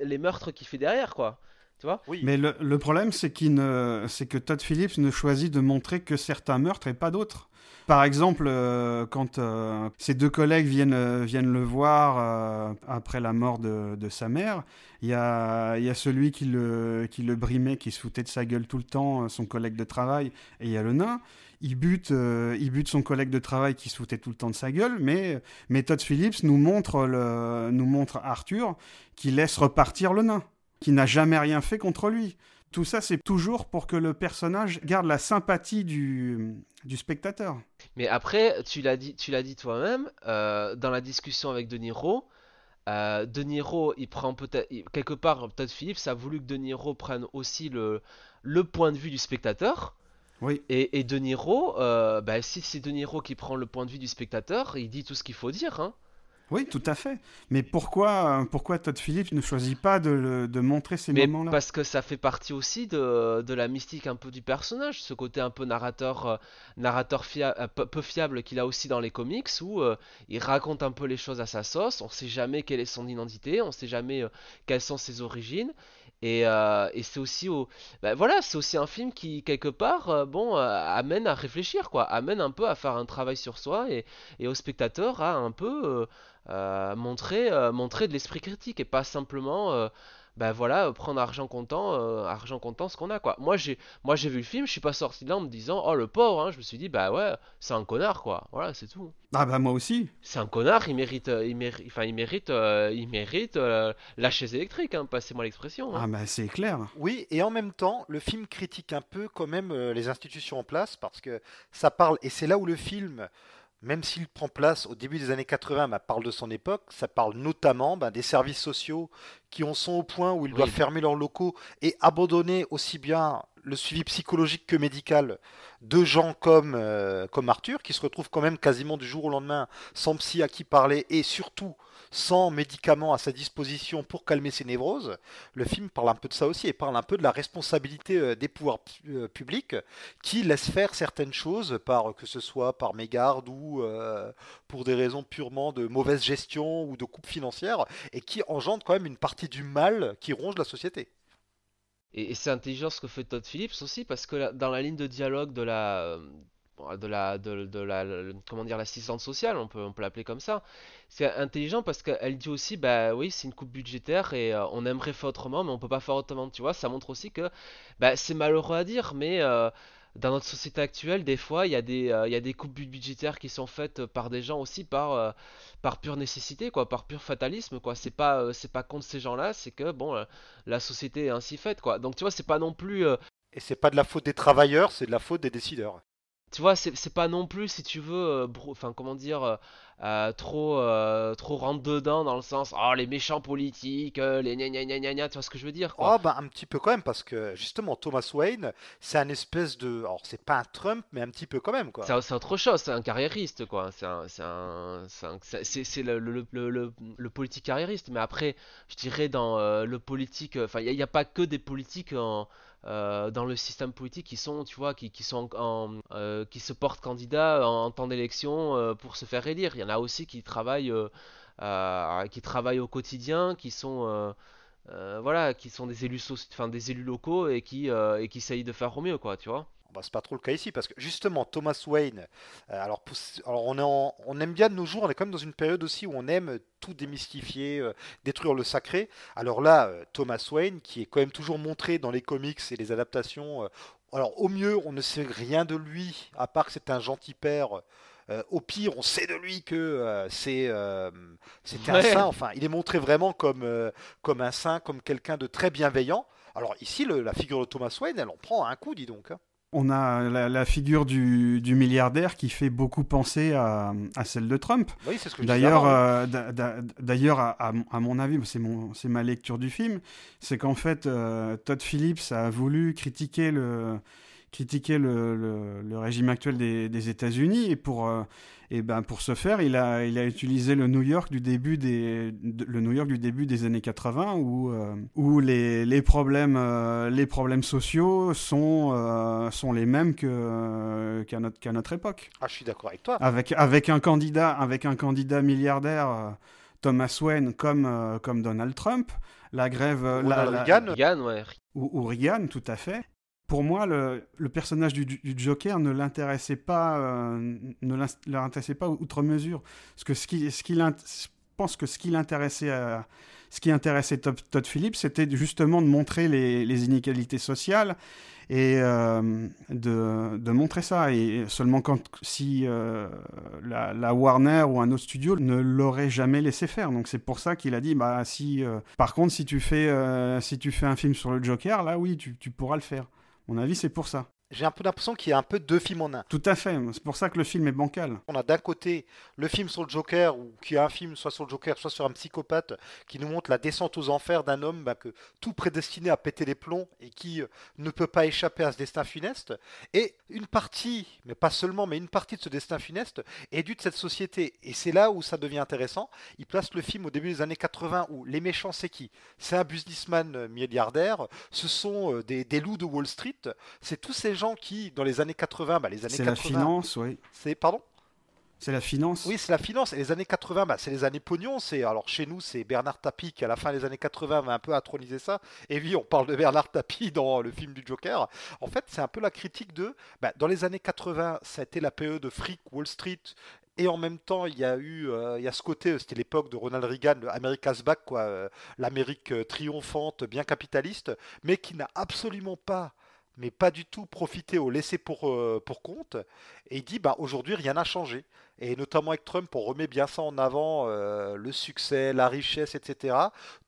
les meurtres qu'il fait derrière quoi. Tu vois? Oui, Mais le, le problème, c'est qu'il ne, c'est que Todd Phillips ne choisit de montrer que certains meurtres et pas d'autres. Par exemple, euh, quand euh, ses deux collègues viennent, euh, viennent le voir euh, après la mort de, de sa mère, il y a, y a celui qui le, qui le brimait, qui se foutait de sa gueule tout le temps, euh, son collègue de travail, et il y a le nain. Il bute, euh, il bute son collègue de travail qui se foutait tout le temps de sa gueule, mais, mais Todd Phillips nous montre, le, nous montre Arthur qui laisse repartir le nain, qui n'a jamais rien fait contre lui. Tout ça, c'est toujours pour que le personnage garde la sympathie du, du spectateur. Mais après, tu l'as dit, tu l'as dit toi-même, euh, dans la discussion avec De Niro, euh, De Niro, il prend peut-être, quelque part, Todd Phillips a voulu que De Niro prenne aussi le, le point de vue du spectateur. Oui. Et, et De Niro, euh, bah, si c'est De Niro qui prend le point de vue du spectateur, il dit tout ce qu'il faut dire. Hein. Oui, tout à fait. Mais pourquoi, pourquoi Todd Phillips ne choisit pas de, montrer ces moments-là? parce que ça fait partie aussi de, de la mystique un peu du personnage, ce côté un peu narrateur, euh, narrateur fia- euh, peu, peu fiable qu'il a aussi dans les comics, où euh, il raconte un peu les choses à sa sauce, on sait jamais quelle est son identité, on sait jamais euh, quelles sont ses origines, et, et c'est aussi au, ben voilà, c'est aussi un film qui quelque part, bon, amène à réfléchir, quoi, amène un peu à faire un travail sur soi et, et au spectateur à un peu montrer, euh, montrer de l'esprit critique et pas simplement euh, ben voilà, euh, prendre argent comptant, euh, argent comptant ce qu'on a quoi. Moi j'ai moi j'ai vu le film, je suis pas sorti de là en me disant oh le pauvre, hein. je me suis dit bah ouais, c'est un connard quoi. Voilà, c'est tout. Ah bah moi aussi. C'est un connard, il mérite euh, il mérite enfin il mérite euh, il mérite euh, la chaise électrique hein, passez-moi l'expression. hein. Ah bah c'est clair. Oui, et en même temps, le film critique un peu quand même euh, les institutions en place parce que ça parle, et c'est là où le film, même s'il prend place au début des années 80, bah, parle de son époque, ça parle notamment bah, des services sociaux qui en sont au point où ils Oui. doivent fermer leurs locaux et abandonner aussi bien le suivi psychologique que médical de gens comme, comme Arthur, qui se retrouvent quand même quasiment du jour au lendemain sans psy à qui parler et surtout sans médicaments à sa disposition pour calmer ses névroses. Le film parle un peu de ça aussi et parle un peu de la responsabilité euh, des pouvoirs euh, publics qui laissent faire certaines choses, que ce soit par mégarde ou euh, pour des raisons purement de mauvaise gestion ou de coupe financière, et qui engendrent quand même une partie du mal qui ronge la société. Et, c'est intelligent ce que fait Todd Phillips aussi, parce que dans la ligne de dialogue de la, de la, de, comment dire, l'assistante sociale, on peut, on peut l'appeler comme ça. C'est intelligent parce qu'elle dit aussi, bah oui, c'est une coupe budgétaire et euh, on aimerait faire autrement, mais on peut pas faire autrement. Tu vois, ça montre aussi que, bah, c'est malheureux à dire, mais euh, dans notre société actuelle, des fois, il y a des, euh, y a des coupes budgétaires qui sont faites par des gens aussi par, par pure nécessité, quoi, par pur fatalisme, quoi. C'est pas, c'est pas contre ces gens-là, c'est que bon, la société est ainsi faite, quoi. Donc tu vois, c'est pas non plus. Et c'est pas de la faute des travailleurs, c'est de la faute des décideurs tu vois, c'est pas non plus, si tu veux, euh, enfin, comment dire, euh, euh, trop, trop rentre dedans dans le sens, oh, les méchants politiques, les gna gna gna gna tu vois ce que je veux dire, quoi. Oh, bah, un petit peu quand même, parce que justement, Thomas Wayne, c'est un espèce de. Alors, c'est pas un Trump, mais un petit peu quand même, quoi. C'est autre chose, c'est un carriériste, quoi. C'est un, c'est le, le, le, le, politique carriériste, mais après, je dirais dans le politique, enfin, il n'y a, a, pas que des politiques en euh, dans le système politique qui sont, tu vois, qui, qui sont en, euh, qui se portent candidats en, temps d'élection euh, pour se faire élire. Il y en a aussi qui travaillent, qui travaillent au quotidien, qui sont, voilà, qui sont des élus, enfin des élus locaux et qui, et qui essayent de faire au mieux, quoi, tu vois. Bah, c'est pas trop le cas ici parce que justement Thomas Wayne, euh, alors, alors on, est on aime bien de nos jours, on est quand même dans une période aussi où on aime tout démystifier, euh, détruire le sacré. Alors là, euh, Thomas Wayne, qui est quand même toujours montré dans les comics et les adaptations, alors au mieux on ne sait rien de lui à part que c'est un gentil père. au pire, on sait de lui que c'est c'était un saint. Enfin, il est montré vraiment comme, comme un saint, comme quelqu'un de très bienveillant. Alors ici, la figure de Thomas Wayne, elle en prend un coup, dis donc. Hein. On a la, figure du, milliardaire qui fait beaucoup penser à, celle de Trump. Oui, c'est ce que D'ailleurs, euh, d'ailleurs, à, mon avis, c'est ma lecture du film, c'est qu'en fait, euh, Todd Phillips a voulu critiquer le, critiquer le, le, régime actuel des, des États-Unis et pour euh, et ben pour ce faire, il a il a utilisé le New York du début des le New York du début des années 80 où euh, où les, les problèmes euh, les problèmes sociaux sont sont les mêmes que qu'à notre qu'à notre époque. Ah, je suis d'accord avec toi. Avec avec un candidat avec un candidat milliardaire Thomas Wayne comme comme Donald Trump, la grève la, Reagan, ouais. ou, ou Reagan, tout à fait pour moi, le, personnage du, Joker ne l'intéressait pas, euh, ne l'intéressait pas outre mesure. Parce que ce qui, je pense que ce qui l'intéressait, ce qui intéressait Todd, Phillips, c'était justement de montrer les, inégalités sociales et euh, de, montrer ça. Et seulement si euh, la, Warner ou un autre studio ne l'aurait jamais laissé faire. Donc c'est pour ça qu'il a dit, bah si, par contre, si tu fais un film sur le Joker, là oui, tu pourras le faire mon avis, c'est pour ça j'ai un peu l'impression qu'il y a un peu deux films en un. Tout à fait, c'est pour ça que le film est bancal. On a d'un côté le film sur le Joker, ou qui a un film soit sur le Joker, soit sur un psychopathe, qui nous montre la descente aux enfers d'un homme bah, que tout prédestiné à péter les plombs et qui euh, ne peut pas échapper à ce destin funeste. Et une partie, mais pas seulement, mais une partie de ce destin funeste est due de cette société. Et c'est là où ça devient intéressant. Il place le film au début des années 80 où les méchants c'est qui? C'est un businessman milliardaire, ce sont euh, des, des loups de Wall Street, c'est tous ces gens qui, dans les années 80, bah, les années C'est la finance, oui. C'est pardon? C'est la finance. Oui, c'est la finance. Et les années 80, bah, c'est les années pognon. C'est alors chez nous, c'est Bernard Tapie qui à la fin des années 80 va un peu introniser ça. Et oui, on parle de Bernard Tapie dans le film du Joker. En fait, c'est un peu la critique de. Bah, dans les années 80, ça a été la période de fric Wall Street. Et en même temps, il y a eu, euh, il y a ce côté, c'était l'époque de Ronald Reagan, America's Back, quoi, euh, l'Amérique euh, triomphante, bien capitaliste, mais qui n'a absolument pas mais pas du tout profiter au laisser pour, euh, pour compte. Et il dit bah, aujourd'hui, rien n'a changé. Et notamment avec Trump, on remet bien ça en avant, euh, le succès, la richesse, etc.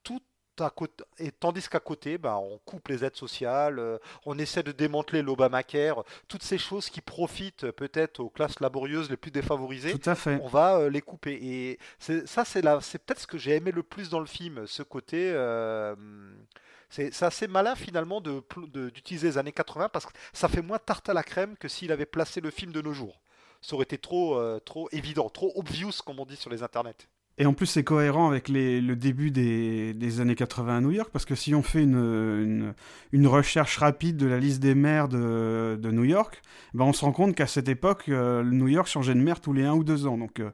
Tout à côté, et tandis qu'à côté, bah, on coupe les aides sociales, euh, on essaie de démanteler l'Obamacare, toutes ces choses qui profitent peut-être aux classes laborieuses les plus défavorisées, Tout à fait. on va les couper. Et ça, c'est, c'est peut-être ce que j'ai aimé le plus dans le film, ce côté C'est assez malin finalement d'utiliser les années 80 parce que ça fait moins tarte à la crème que s'il avait placé le film de nos jours. Ça aurait été trop, euh, trop évident, trop obvious comme on dit sur les internets. Et en plus, c'est cohérent avec le début des, années 80 à New York, parce que si on fait une, recherche rapide de la liste des maires de, de New York, ben on se rend compte qu'à cette époque, euh, New York changeait de maire tous les un ou deux ans. Donc, euh,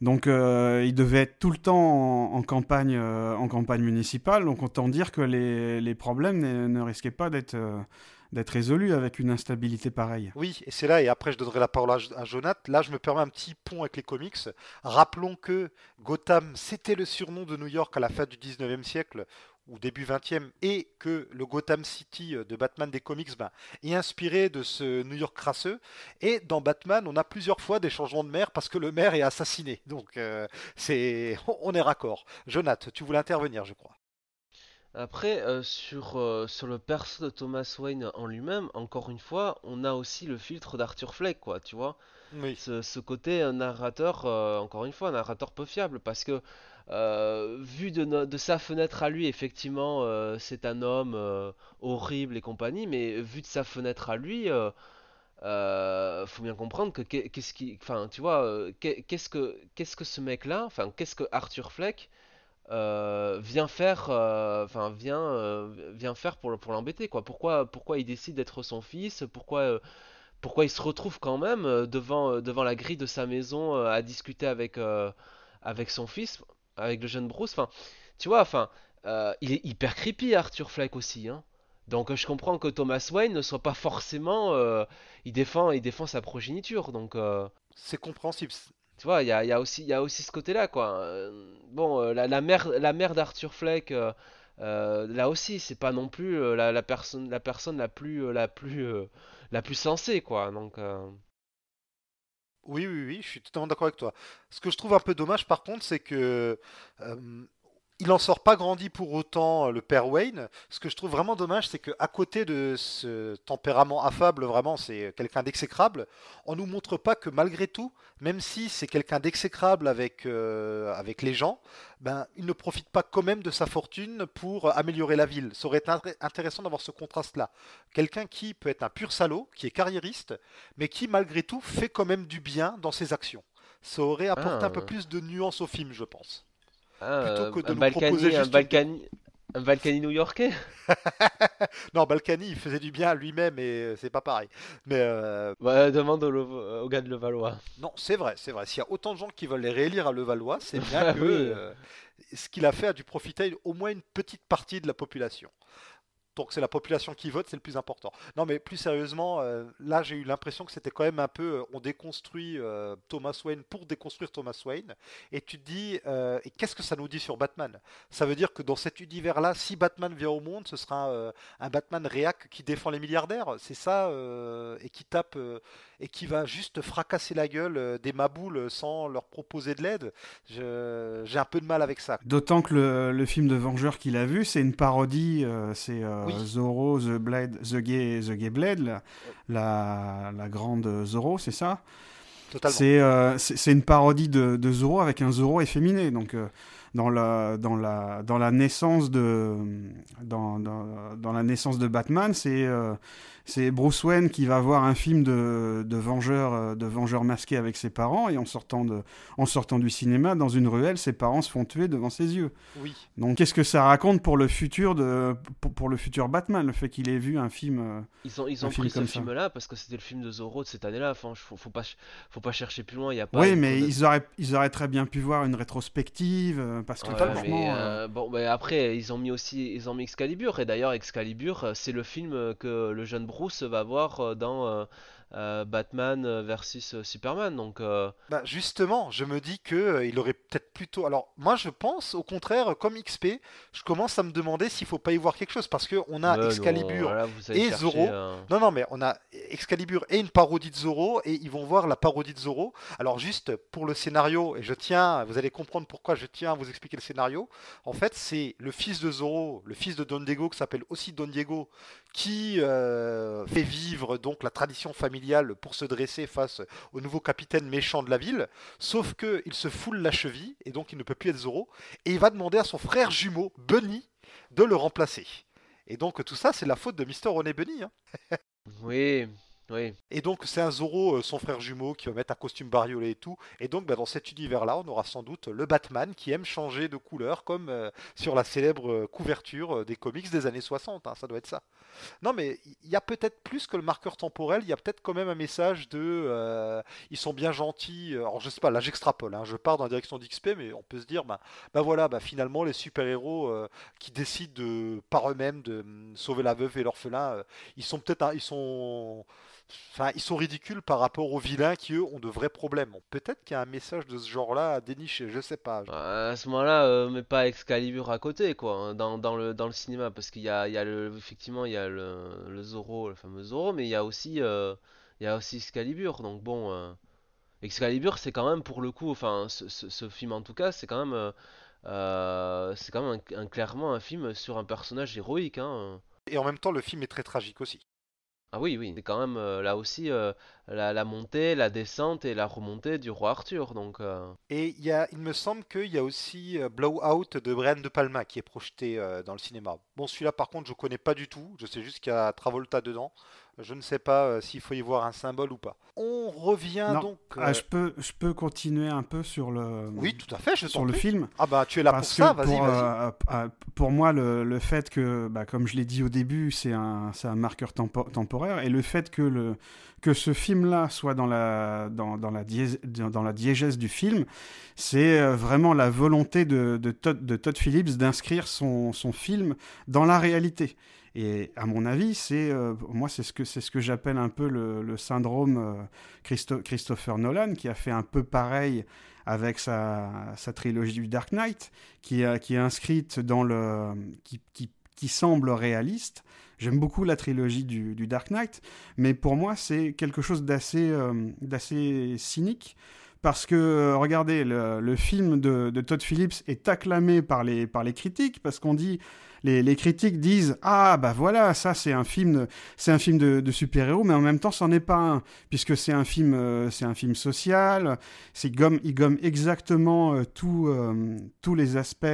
donc euh, il devait être tout le temps en, campagne, en campagne municipale. Donc autant dire que les, les problèmes ne, risquaient pas d'être d'être résolu avec une instabilité pareille. Oui, et c'est là, et après je donnerai la parole à, Jonathan. Là, je me permets un petit pont avec les comics. Rappelons que Gotham, c'était le surnom de New York à la fin du 19e siècle ou début 20e, et que le Gotham City de Batman des comics ben, est inspiré de ce New York crasseux. Et dans Batman, on a plusieurs fois des changements de maire parce que le maire est assassiné. Donc, euh, c'est on est raccord. Jonathan, tu voulais intervenir, je crois. Après, euh, sur, euh, sur le perso de Thomas Wayne en lui-même, encore une fois, on a aussi le filtre d'Arthur Fleck, quoi, tu vois. Oui. Ce, côté narrateur, euh, encore une fois, un narrateur peu fiable, parce que vu de, de, sa fenêtre à lui, effectivement, c'est un homme horrible et compagnie, mais vu de sa fenêtre à lui, faut bien comprendre que qu'est-ce qui, enfin, tu vois, qu'est-ce que qu'est-ce que ce mec-là, enfin, qu'est-ce que Arthur Fleck euh, vient faire, euh, enfin vient, euh, vient faire pour, pour l'embêter quoi. Pourquoi, pourquoi il décide d'être son fils? Pourquoi, pourquoi il se retrouve quand même devant, devant la grille de sa maison à discuter avec, avec son fils, avec le jeune Bruce. Enfin, tu vois, enfin, il est hyper creepy Arthur Fleck aussi. Hein. Donc je comprends que Thomas Wayne ne soit pas forcément, il défend, il défend sa progéniture. Donc c'est compréhensible. Tu vois, il y a, y, a aussi, y a aussi ce côté-là, quoi. Euh, bon, euh, la, la, mère, la mère d'Arthur Fleck, euh, là aussi, c'est pas non plus la, la, personne, la personne la plus, la plus, la plus sensée, quoi. Donc. Oui, oui, oui, je suis totalement d'accord avec toi. Ce que je trouve un peu dommage, par contre, c'est que il en sort pas grandi pour autant, le père Wayne. Ce que je trouve vraiment dommage, c'est qu'à côté de ce tempérament affable, vraiment, c'est quelqu'un d'exécrable, on nous montre pas que malgré tout, même si c'est quelqu'un d'exécrable avec, euh, avec les gens, ben, il ne profite pas quand même de sa fortune pour améliorer la ville. Ça aurait été intéressant d'avoir ce contraste-là. Quelqu'un qui peut être un pur salaud, qui est carriériste, mais qui malgré tout fait quand même du bien dans ses actions. Ça aurait apporté un peu ah. plus de nuance au film, je pense. Ah, un Balkany, un Balkany, un Balkany new-yorkais? Non, Balkany, il faisait du bien lui-même et c'est pas pareil. Mais euh... demande au, gars de Levallois. Non, c'est vrai, c'est vrai. S'il y a autant de gens qui veulent les réélire à Levallois, c'est bien que euh, ce qu'il a fait a dû profiter au moins une petite partie de la population. Donc c'est la population qui vote, c'est le plus important. Non mais plus sérieusement, euh, là j'ai eu l'impression que c'était quand même un peu, euh, on déconstruit euh, Thomas Wayne pour déconstruire Thomas Wayne. Et tu te dis, et qu'est-ce que ça nous dit sur Batman? Ça veut dire que dans cet univers-là, si Batman vient au monde, ce sera un Batman réac qui défend les milliardaires. C'est ça, et qui tape, et qui va juste fracasser la gueule des maboules sans leur proposer de l'aide. J'ai un peu de mal avec ça. D'autant que le, le, film de Vengeur qu'il a vu, c'est une parodie, c'est Zoro, The Blade, The Gay, The Gay Blade, la, la, grande Zoro, c'est ça? Euh, C'est une parodie de, de, Zoro avec un Zoro efféminé. Donc, euh, dans, la, dans, la, dans la naissance de, dans, dans, dans la naissance de Batman, c'est euh, c'est Bruce Wayne qui va voir un film de, de vengeur euh, de vengeur masqué avec ses parents et en sortant de en sortant du cinéma dans une ruelle ses parents se font tuer devant ses yeux. Oui. Donc qu'est-ce que ça raconte pour le futur de pour, le futur Batman le fait qu'il ait vu un film euh, Ils ont ils ont pris ce film là parce que c'était le film de Zorro de cette année-là, enfin faut, faut pas faut pas chercher plus loin, il y a pas Oui, mais ils auraient ils auraient très bien pu voir une rétrospective euh, parce que bon mais après ils ont mis aussi ils ont mis Excalibur et d'ailleurs Excalibur c'est le film que le jeune Bruce va voir euh, dans euh, euh, Batman versus Superman. Donc, bah justement, je me dis que il aurait peut-être plutôt. Alors, moi, je pense au contraire, comme XP, je commence à me demander s'il faut pas y voir quelque chose parce que on a Excalibur et Zoro. Non, non, mais on a Excalibur et une parodie de Zoro et ils vont voir la parodie de Zoro. Alors, juste pour le scénario, et je tiens, vous allez comprendre pourquoi je tiens à vous expliquer le scénario. En fait, c'est le fils de Zoro, le fils de Don Diego, qui s'appelle aussi Don Diego, qui fait vivre donc la tradition familiale pour se dresser face au nouveau capitaine méchant de la ville, sauf qu'il se foule la cheville, et donc il ne peut plus être Zoro, et il va demander à son frère jumeau, Bunny, de le remplacer. Et donc tout ça, c'est la faute de Mr. René Bunny. Hein. Oui, Et donc c'est un Zorro, euh, son frère jumeau, qui va mettre un costume bariolé et tout. Et donc bah, dans cet univers-là, on aura sans doute le Batman qui aime changer de couleur, comme euh, sur la célèbre euh, couverture des comics des années 60. hein, ça doit être ça. Non mais il y a peut-être plus que le marqueur temporel, il y a peut-être quand même un message de... ils sont bien gentils. Alors je sais pas, là j'extrapole, hein, je pars dans la direction d'XP, mais on peut se dire, bah, bah voilà, bah finalement les super-héros qui décident de, par eux-mêmes de hum, sauver la veuve et l'orphelin, ils sont peut-être... Ils sont... Enfin, ils sont ridicules par rapport aux vilains qui, eux, ont de vrais problèmes. Peut-être qu'il y a un message de ce genre-là à dénicher, je sais pas. Euh, À ce moment-là, euh, mais pas Excalibur à côté, quoi, hein, dans, dans le, dans le cinéma, parce qu'il y a, il y a le, effectivement, il y a le, le Zorro, le fameux Zorro, mais il y a aussi, euh, il y a aussi Excalibur, donc bon, euh, Excalibur, c'est quand même, pour le coup, enfin, ce, ce- ce film en tout cas, c'est quand même, c'est quand même un, un- clairement un film sur un personnage héroïque, hein. Et en même temps, le film est très tragique aussi. Ah oui, oui, c'est quand même euh, là aussi euh, la, montée, la descente et la remontée du roi Arthur, donc... euh, Et il, il me semble qu'il y a aussi Blowout de Brian De Palma qui est projeté dans le cinéma. Bon, celui-là, par contre, je connais pas du tout. Je sais juste qu'il y a Travolta dedans. Je ne sais pas euh, s'il faut y voir un symbole ou pas. On revient Non. donc. Ah, euh, je, peux, je peux continuer un peu sur le, Oui, tout à fait, je sur le film. Ah bah, tu es là pour Parce ça, que vas-y, pour, vas-y. euh, euh, pour moi, le, le fait que, bah, comme je l'ai dit au début, c'est un, c'est un marqueur tempo- temporaire, et le fait que, le, que ce film-là soit dans la, dans, dans, la dans dans la diégèse du film, c'est euh, vraiment la volonté de, de, Todd, de Todd Phillips d'inscrire son, son film dans la réalité. Et à mon avis, c'est euh, moi c'est ce que c'est ce que j'appelle un peu le, syndrome euh, Christo- Christopher Nolan qui a fait un peu pareil avec sa, sa trilogie du Dark Knight qui, est- qui est inscrite dans le qui, qui, qui semble réaliste. J'aime beaucoup la trilogie du, du Dark Knight, mais pour moi c'est quelque chose d'assez euh, d'assez cynique parce que euh, regardez le, le film de, de Todd Phillips est acclamé par les par les critiques parce qu'on dit les, critiques disent ah bah voilà ça c'est un film c'est un film de, de super-héros mais en même temps c'en est pas un puisque c'est un film euh, c'est un film social c'est gomme il gomme exactement euh, euh, tous les aspects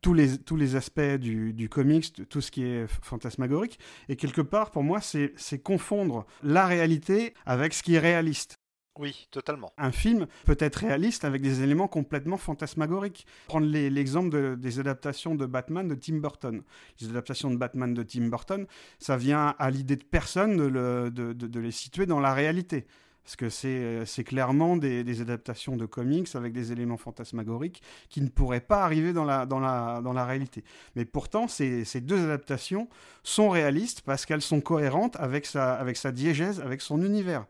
tous les, tous les aspects du, du comics, tout ce qui est fantasmagorique. Et quelque part, pour moi, c'est confondre la réalité avec ce qui est réaliste. Oui, totalement. Un film peut être réaliste avec des éléments complètement fantasmagoriques. Prendre l'exemple de- des adaptations de Batman de Tim Burton. Les adaptations de Batman de Tim Burton, ça vient à l'idée de personne de, le- de- de- de les situer dans la réalité. Parce que c'est euh, clairement des, adaptations de comics avec des éléments fantasmagoriques qui ne pourraient pas arriver dans la, réalité. Mais pourtant, ces, deux adaptations sont réalistes parce qu'elles sont cohérentes avec sa diégèse, avec son univers.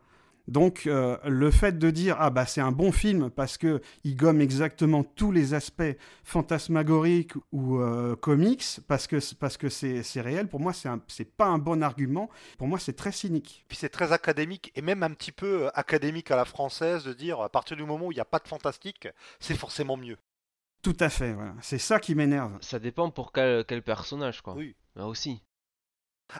Donc euh, le fait de dire ah bah c'est un bon film parce que il gomme exactement tous les aspects fantasmagoriques ou euh, comics parce que parce que c'est c'est réel pour moi c'est un- c'est pas un bon argument pour moi c'est très cynique. Puis c'est très académique et même un petit peu euh, académique à la française de dire à partir du moment où il n'y a pas de fantastique, c'est forcément mieux. Tout à fait voilà c'est ça qui m'énerve. Ça dépend pour quel, quel personnage, quoi. Oui. Là aussi.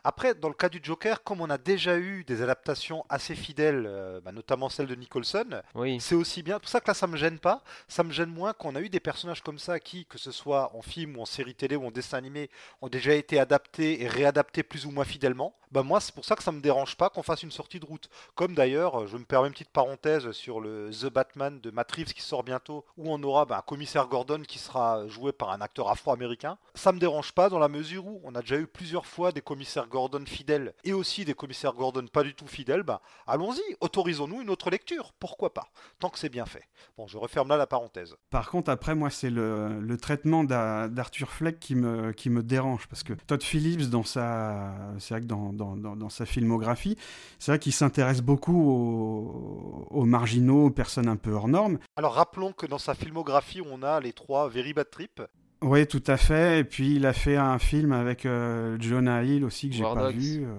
Après, dans le cas du Joker, comme on a déjà eu des adaptations assez fidèles, euh, bah, notamment celle de Nicholson, Oui. c'est aussi bien. C'est pour ça que là, ça me gêne pas. Ça me gêne moins qu'on a eu des personnages comme ça qui, que ce soit en film ou en série télé ou en dessin animé, ont déjà été adaptés et réadaptés plus ou moins fidèlement. Bah moi, c'est pour ça que ça me dérange pas qu'on fasse une sortie de route. Comme d'ailleurs, je me permets une petite parenthèse sur le The Batman de Matt Reeves qui sort bientôt, où on aura bah, un commissaire Gordon qui sera joué par un acteur afro-américain. Ça me dérange pas dans la mesure où on a déjà eu plusieurs fois des commissaires Gordon fidèles et aussi des commissaires Gordon pas du tout fidèles. Bah, allons-y, autorisons-nous une autre lecture. Pourquoi pas Tant que c'est bien fait. Bon, je referme là la parenthèse. Par contre, après, moi, c'est le, le traitement d'A- d'Arthur Fleck qui me, qui me dérange. Parce que Todd Phillips, dans sa, c'est vrai que dans, dans, dans sa filmographie, c'est vrai qu'il s'intéresse beaucoup aux, aux marginaux, aux personnes un peu hors normes. Alors rappelons que dans sa filmographie, on a les trois Very Bad Trip. Oui, tout à fait. Et puis, il a fait un film avec euh, Jonah Hill aussi que j'ai pas vu. euh.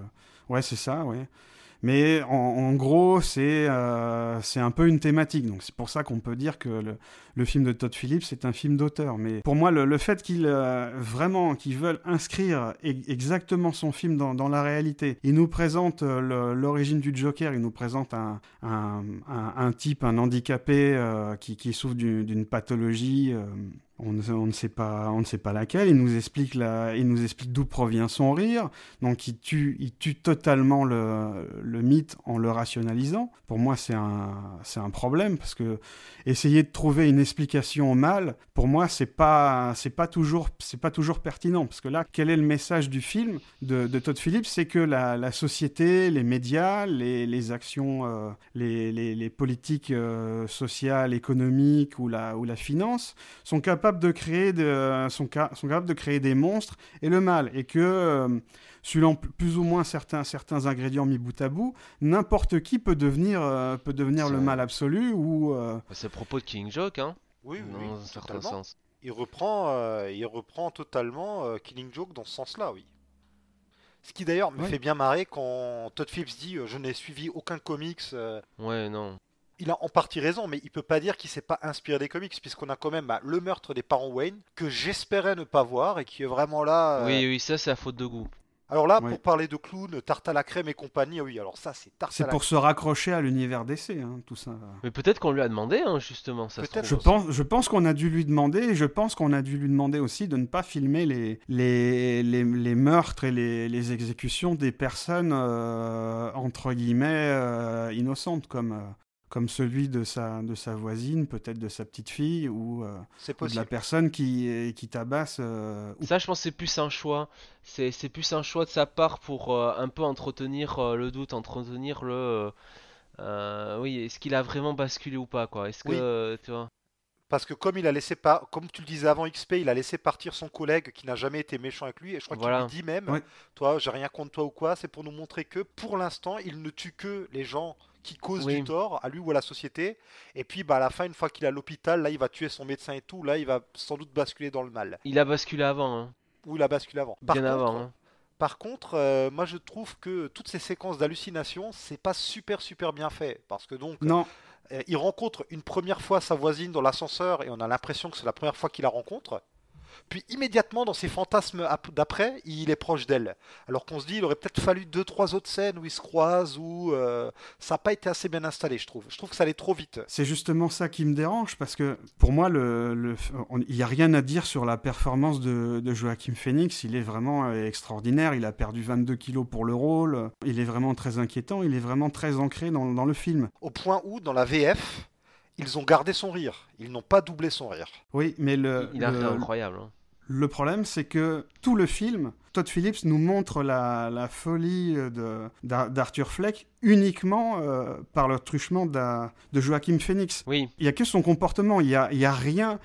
Ouais, c'est ça, ouais. Mais en, gros, c'est euh, c'est un peu une thématique. Donc, c'est pour ça qu'on peut dire que le, le film de Todd Phillips est un film d'auteur. Mais pour moi, le, le fait qu'ils euh, veulent inscrire exactement son film dans, dans la réalité, ils nous présentent euh, l'origine du Joker, ils nous présentent un, un, un- type, un handicapé euh, qui, qui souffre d'une pathologie. On, ne sait pas, on ne sait pas laquelle. Il nous explique la, il nous explique d'où provient son rire. Donc il tue, il tue totalement le, le mythe en le rationalisant. Pour moi, c'est un, c'est un problème parce que essayer de trouver une explication au mal, pour moi, c'est pas, c'est pas toujours, c'est pas toujours pertinent parce que là, quel est le message du film de, Todd Phillips, c'est que la, la, société, les médias, les, les actions, euh, les, les, les, politiques euh, sociales, économiques ou la, ou la finance sont capables de créer, de, sont, sont capables de créer des monstres et le mal et que euh, suivant plus ou moins certains, certains ingrédients mis bout à bout, n'importe qui peut devenir, euh, peut devenir le mal absolu ou. Euh, c'est à propos de King Joke, hein Oui, oui, dans un certain sens. Il reprend, euh, il reprend totalement Killing Joke dans ce sens-là, oui. Ce qui d'ailleurs me fait bien marrer quand Todd Phillips dit Je n'ai suivi aucun comics. Ouais, non. Il a en partie raison, mais il peut pas dire qu'il s'est pas inspiré des comics, puisqu'on a quand même bah, le meurtre des parents Wayne, que j'espérais ne pas voir et qui est vraiment là. Oui, oui, ça c'est à faute de goût. Alors là, pour parler de clown, tarte à la crème et compagnie, oui, alors ça, c'est tarte C'est pour se raccrocher à l'univers d'essai, hein, tout ça. Mais peut-être qu'on lui a demandé, hein, justement. Ça je, pense, je pense qu'on a dû lui demander, et je pense qu'on a dû lui demander aussi de ne pas filmer les, les, les, meurtres et les, les, exécutions des personnes, euh, entre guillemets, euh, innocentes, comme, euh, comme celui de sa, de sa voisine, peut-être de sa petite fille, ou, euh, de la personne qui, qui tabasse. Euh, Ça, je pense c'est plus un choix. C'est, plus un choix de sa part pour euh, un peu entretenir le doute, entretenir le. oui, est-ce qu'il a vraiment basculé ou pas, quoi Est-ce que. Tu vois parce que comme il a laissé pas, comme tu le disais avant XP, il a laissé partir son collègue qui n'a jamais été méchant avec lui, et je crois qu'il lui dit même, toi, j'ai rien contre toi ou quoi, c'est pour nous montrer que pour l'instant, il ne tue que les gens qui cause du tort à lui ou à la société. Et puis bah, à la fin, une fois qu'il est à l'hôpital, là il va tuer son médecin et tout, là il va sans doute basculer dans le mal. Il a basculé avant. Hein. Ou il a basculé avant. Par Bien contre, avant. Hein. Par contre, euh, moi je trouve que toutes ces séquences d'hallucination, c'est pas super super bien fait. Parce que donc. Non. Euh, il rencontre une première fois sa voisine dans l'ascenseur et on a l'impression que c'est la première fois qu'il la rencontre. Puis immédiatement, dans ses fantasmes d'après, il est proche d'elle. Alors qu'on se dit, il aurait peut-être fallu deux, trois autres scènes où ils se croisent, où euh, ça n'a pas été assez bien installé, je trouve. Je trouve que ça allait trop vite. C'est justement ça qui me dérange, parce que pour moi, le, il n'y a rien à dire sur la performance de, de Joachim Phoenix. Il est vraiment euh, extraordinaire. Il a perdu 22 kilos pour le rôle. Il est vraiment très inquiétant. Il est vraiment très ancré dans, dans le film. Au point où, dans la VF, ils ont gardé son rire. Ils n'ont pas doublé son rire. Oui, mais le. Il a le, incroyable. Hein. Le problème, c'est que tout le film, Todd Phillips nous montre la, la folie d'Arthur Fleck uniquement euh, par le truchement de Joachim Phoenix. Oui. Il n'y a que son comportement. Il n'y a, y a, rien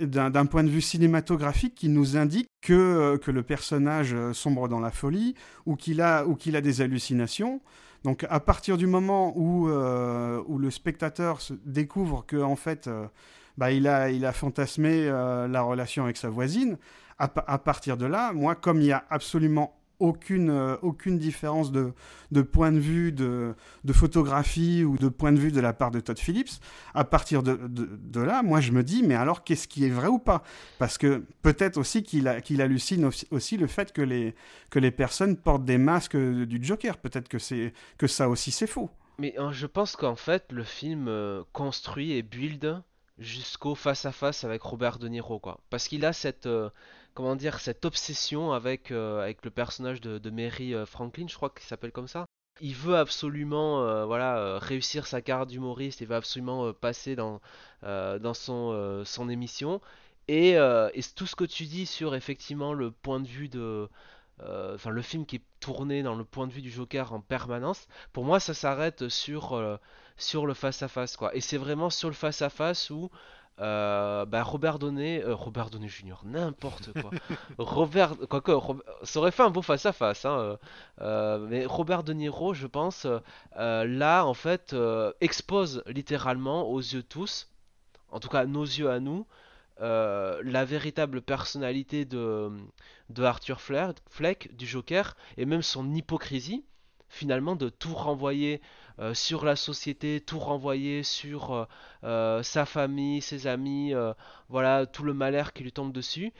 d'un point de vue cinématographique qui nous indique que, euh, que le personnage sombre dans la folie ou qu'il a, qu'il a des hallucinations. Donc à partir du moment où, euh, où le spectateur découvre que en fait, euh, bah, il, a, il a fantasmé euh, la relation avec sa voisine, à, à, partir de là, moi, comme il n'y a absolument aucune, euh, aucune différence de, de, point de vue, de, de, photographie ou de point de vue de la part de Todd Phillips. À partir de, là, moi, je me dis, mais alors, qu'est-ce qui est vrai ou pas? Parce que peut-être aussi qu'il hallucine aussi, le fait que les, que les personnes portent des masques du Joker. Peut-être que, que ça aussi, c'est faux. Mais hein, je pense qu'en fait, le film euh, construit et build jusqu'au face-à-face avec Robert De Niro, quoi. Parce qu'il a cette... Euh, comment dire, cette obsession avec, euh, avec le personnage de, Mary euh, Franklin, je crois qu'il s'appelle comme ça. Il veut absolument euh, voilà, réussir sa carte d'humoriste, il veut absolument passer dans, dans son, son émission. Et, et, tout ce que tu dis sur effectivement le point de vue de. Enfin, le film qui est tourné dans le point de vue du Joker en permanence, pour moi ça s'arrête sur, sur le face-à-face. Et c'est vraiment sur le face-à-face où euh, bah Robert Donné, euh, Robert Donné Junior, n'importe quoi. Robert, quoique, ça aurait fait un beau face à face, euh, mais Robert De Niro, je pense, là en fait expose littéralement aux yeux tous, en tout cas nos yeux à nous, la véritable personnalité de, de Arthur Fleck, du Joker, et même son hypocrisie, finalement, de tout renvoyer euh, sur la société, tout renvoyer sur euh, euh, sa famille, ses amis, voilà tout le malheur qui lui tombe dessus.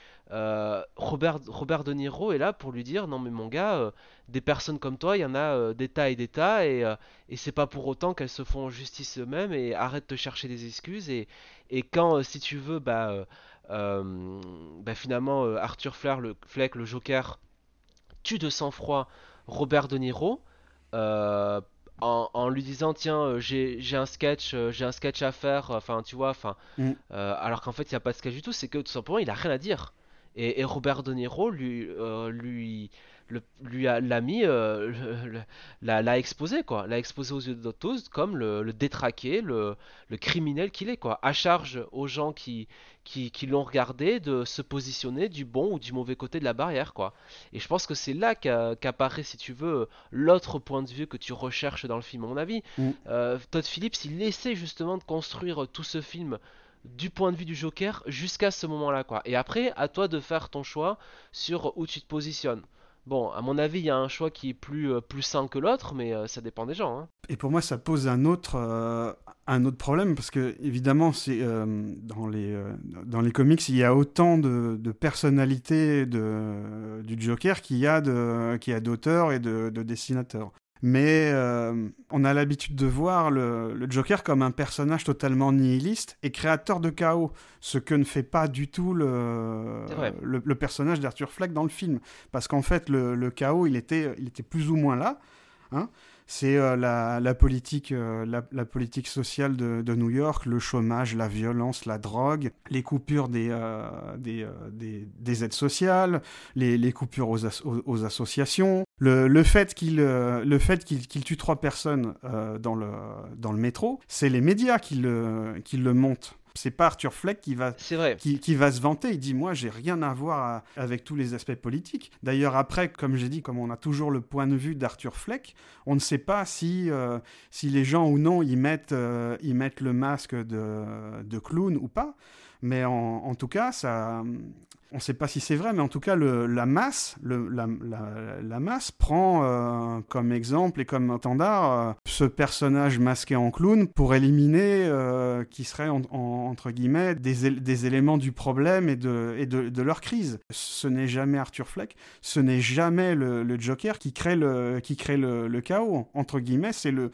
Robert, Robert De Niro est là pour lui dire non mais mon gars, des personnes comme toi, il y en a des tas et des tas et, et c'est pas pour autant qu'elles se font justice eux-mêmes et arrête de chercher des excuses et, et quand si tu veux bah bah, finalement Arthur Fleck le, Fleck, le Joker, tue de sang-froid Robert De Niro. En, lui disant tiens j'ai un sketch j'ai un sketch à faire enfin tu vois enfin mm. alors qu'en fait il n'y a pas de sketch du tout c'est que tout simplement il a rien à dire et, Robert De Niro lui lui lui a l'a mis euh, l'a exposé quoi l'a exposé aux yeux de tous comme le, détraqué le, le criminel qu'il est quoi à charge aux gens qui qui, qui l'ont regardé de se positionner du bon ou du mauvais côté de la barrière quoi et je pense que c'est là qu'apparaît si tu veux l'autre point de vue que tu recherches dans le film à mon avis mm. euh, Todd Phillips il essaie justement de construire tout ce film du point de vue du Joker jusqu'à ce moment-là quoi. Et après, à toi de faire ton choix sur où tu te positionnes. Bon, à mon avis, il y a un choix qui est plus, euh, plus sain que l'autre, mais euh, ça dépend des gens. Hein. Et pour moi, ça pose un autre, euh, problème, parce que, évidemment, dans, les, comics, il y a autant de, personnalités du Joker qu'il y a, de, qu'il d'auteurs et de dessinateurs. Mais euh, on a l'habitude de voir le, Joker comme un personnage totalement nihiliste et créateur de chaos, ce que ne fait pas du tout le, le, personnage d'Arthur Fleck dans le film. Parce qu'en fait, le, chaos, il était, il était plus ou moins là. Hein c'est euh, la, politique, euh, la, politique sociale de, New York, le chômage, la violence, la drogue, les coupures des, euh, des, aides sociales, les, coupures aux, associations, le, fait qu'il tue trois personnes dans, le, dans le métro, c'est les médias qui le, qui le montent c'est pas Arthur Fleck qui va, Qui, va se vanter. Il dit Moi, j'ai rien à voir avec tous les aspects politiques. D'ailleurs, après, comme j'ai dit, comme on a toujours le point de vue d'Arthur Fleck, on ne sait pas si, euh, si les gens ou non ils mettent, euh, mettent le masque de, de clown ou pas. Mais en, en, tout cas, ça, on ne sait pas si c'est vrai, mais en tout cas, la, masse, la, masse prend euh, comme exemple et comme standard euh, ce personnage masqué en clown pour éliminer, euh, qui serait entre guillemets, des, éléments du problème et de, leur crise. Ce n'est jamais Arthur Fleck, ce n'est jamais le, Joker qui crée le, le, chaos. Entre guillemets, c'est le,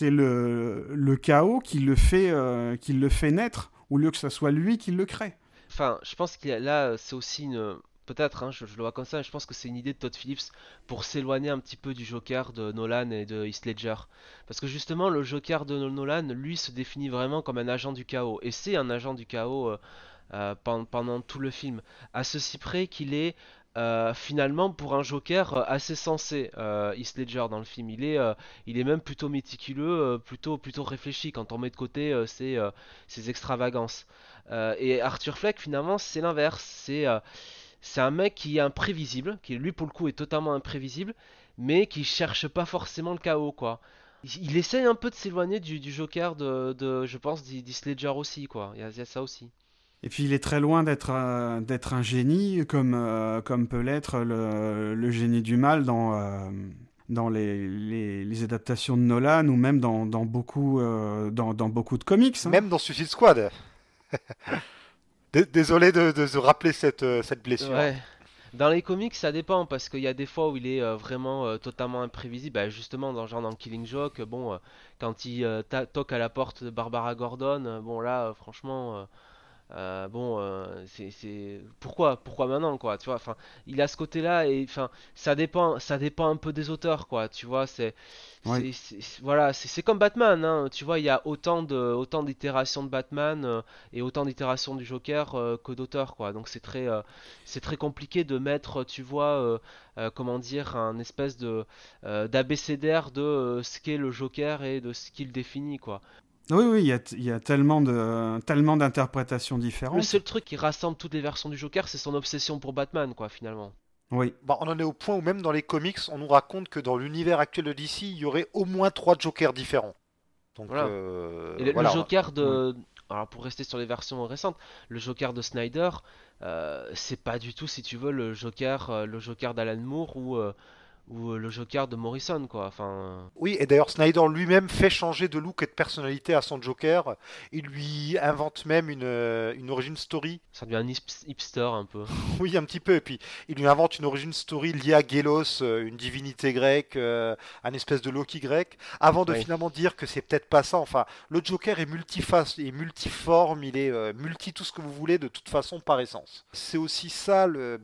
le, chaos qui le, fait, qui le fait naître, au lieu que ce soit lui qui le crée. Enfin, je pense qu'il là, c'est aussi une. Peut-être, hein, je, le vois comme ça, je pense que c'est une idée de Todd Phillips pour s'éloigner un petit peu du Joker de Nolan et de Heath Ledger. Parce que justement, le Joker de Nolan, lui, se définit vraiment comme un agent du chaos. Et c'est un agent du chaos euh, euh, pendant, tout le film. À ceci près qu'il est euh, finalement pour un Joker assez sensé, Heath Ledger dans le film. Il est, il est même plutôt méticuleux, plutôt, plutôt réfléchi quand on met de côté ses, ses extravagances. Euh, et Arthur Fleck, finalement, c'est l'inverse. C'est euh, c'est un mec qui est imprévisible, qui lui pour le coup est totalement imprévisible, mais qui cherche pas forcément le chaos, quoi. Il, essaye un peu de s'éloigner du, Joker de, je pense, d'Heath Ledger aussi, quoi. Il y, a, ça aussi. Et puis il est très loin d'être un, d'être un génie, comme, euh, comme peut l'être le, le, génie du mal dans, dans les, les, adaptations de Nolan ou même dans, dans beaucoup, dans, dans, beaucoup de comics. Hein. Même dans Suicide Squad. Désolé de, se rappeler cette, euh, blessure. Dans les comics, ça dépend parce qu'il y a des fois où il est euh, vraiment euh, totalement imprévisible. Bah, justement, dans genre Killing Joke, bon, quand il toque à la porte de Barbara Gordon, bon là, franchement, bon, c'est pourquoi, pourquoi maintenant, quoi, tu vois. Enfin, il a ce côté-là et enfin, ça dépend, ça dépend un peu des auteurs, quoi. Tu vois, c'est voilà, c'est comme Batman, hein. tu vois, il y a autant de autant d'itérations de Batman euh, et autant d'itérations du Joker euh, que d'auteurs, quoi. Donc c'est très euh, c'est très compliqué de mettre, tu vois, comment dire, un espèce de d'abécédaire de ce qu'est le Joker et de ce qu'il définit, quoi. Oui, oui, il y a, y a, tellement de tellement d'interprétations différentes. Le seul truc qui rassemble toutes les versions du Joker, c'est son obsession pour Batman, quoi, finalement. Oui. Bah, on en est au point où même dans les comics, on nous raconte que dans l'univers actuel de DC, il y aurait au moins trois Jokers différents. Donc, euh, le, Joker de... Alors pour rester sur les versions récentes, le Joker de Snyder, euh, c'est pas du tout, si tu veux, le Joker, euh, le Joker d'Alan Moore ou ou euh, le Joker de Morrison, quoi. Enfin, Oui, et d'ailleurs Snyder lui-même fait changer de look et de personnalité à son Joker. Il lui invente même une, euh, une origin story. ça devient un hip- hipster un peu. Oui, un petit peu. Et puis il lui invente une origin story liée à Gelos, euh, une divinité grecque, euh, un espèce de Loki grec, avant de Oui. finalement dire que c'est peut-être pas ça. Enfin, le Joker est multiface, est multiforme, il est euh, multi tout ce que vous voulez de toute façon par essence. C'est aussi ça le.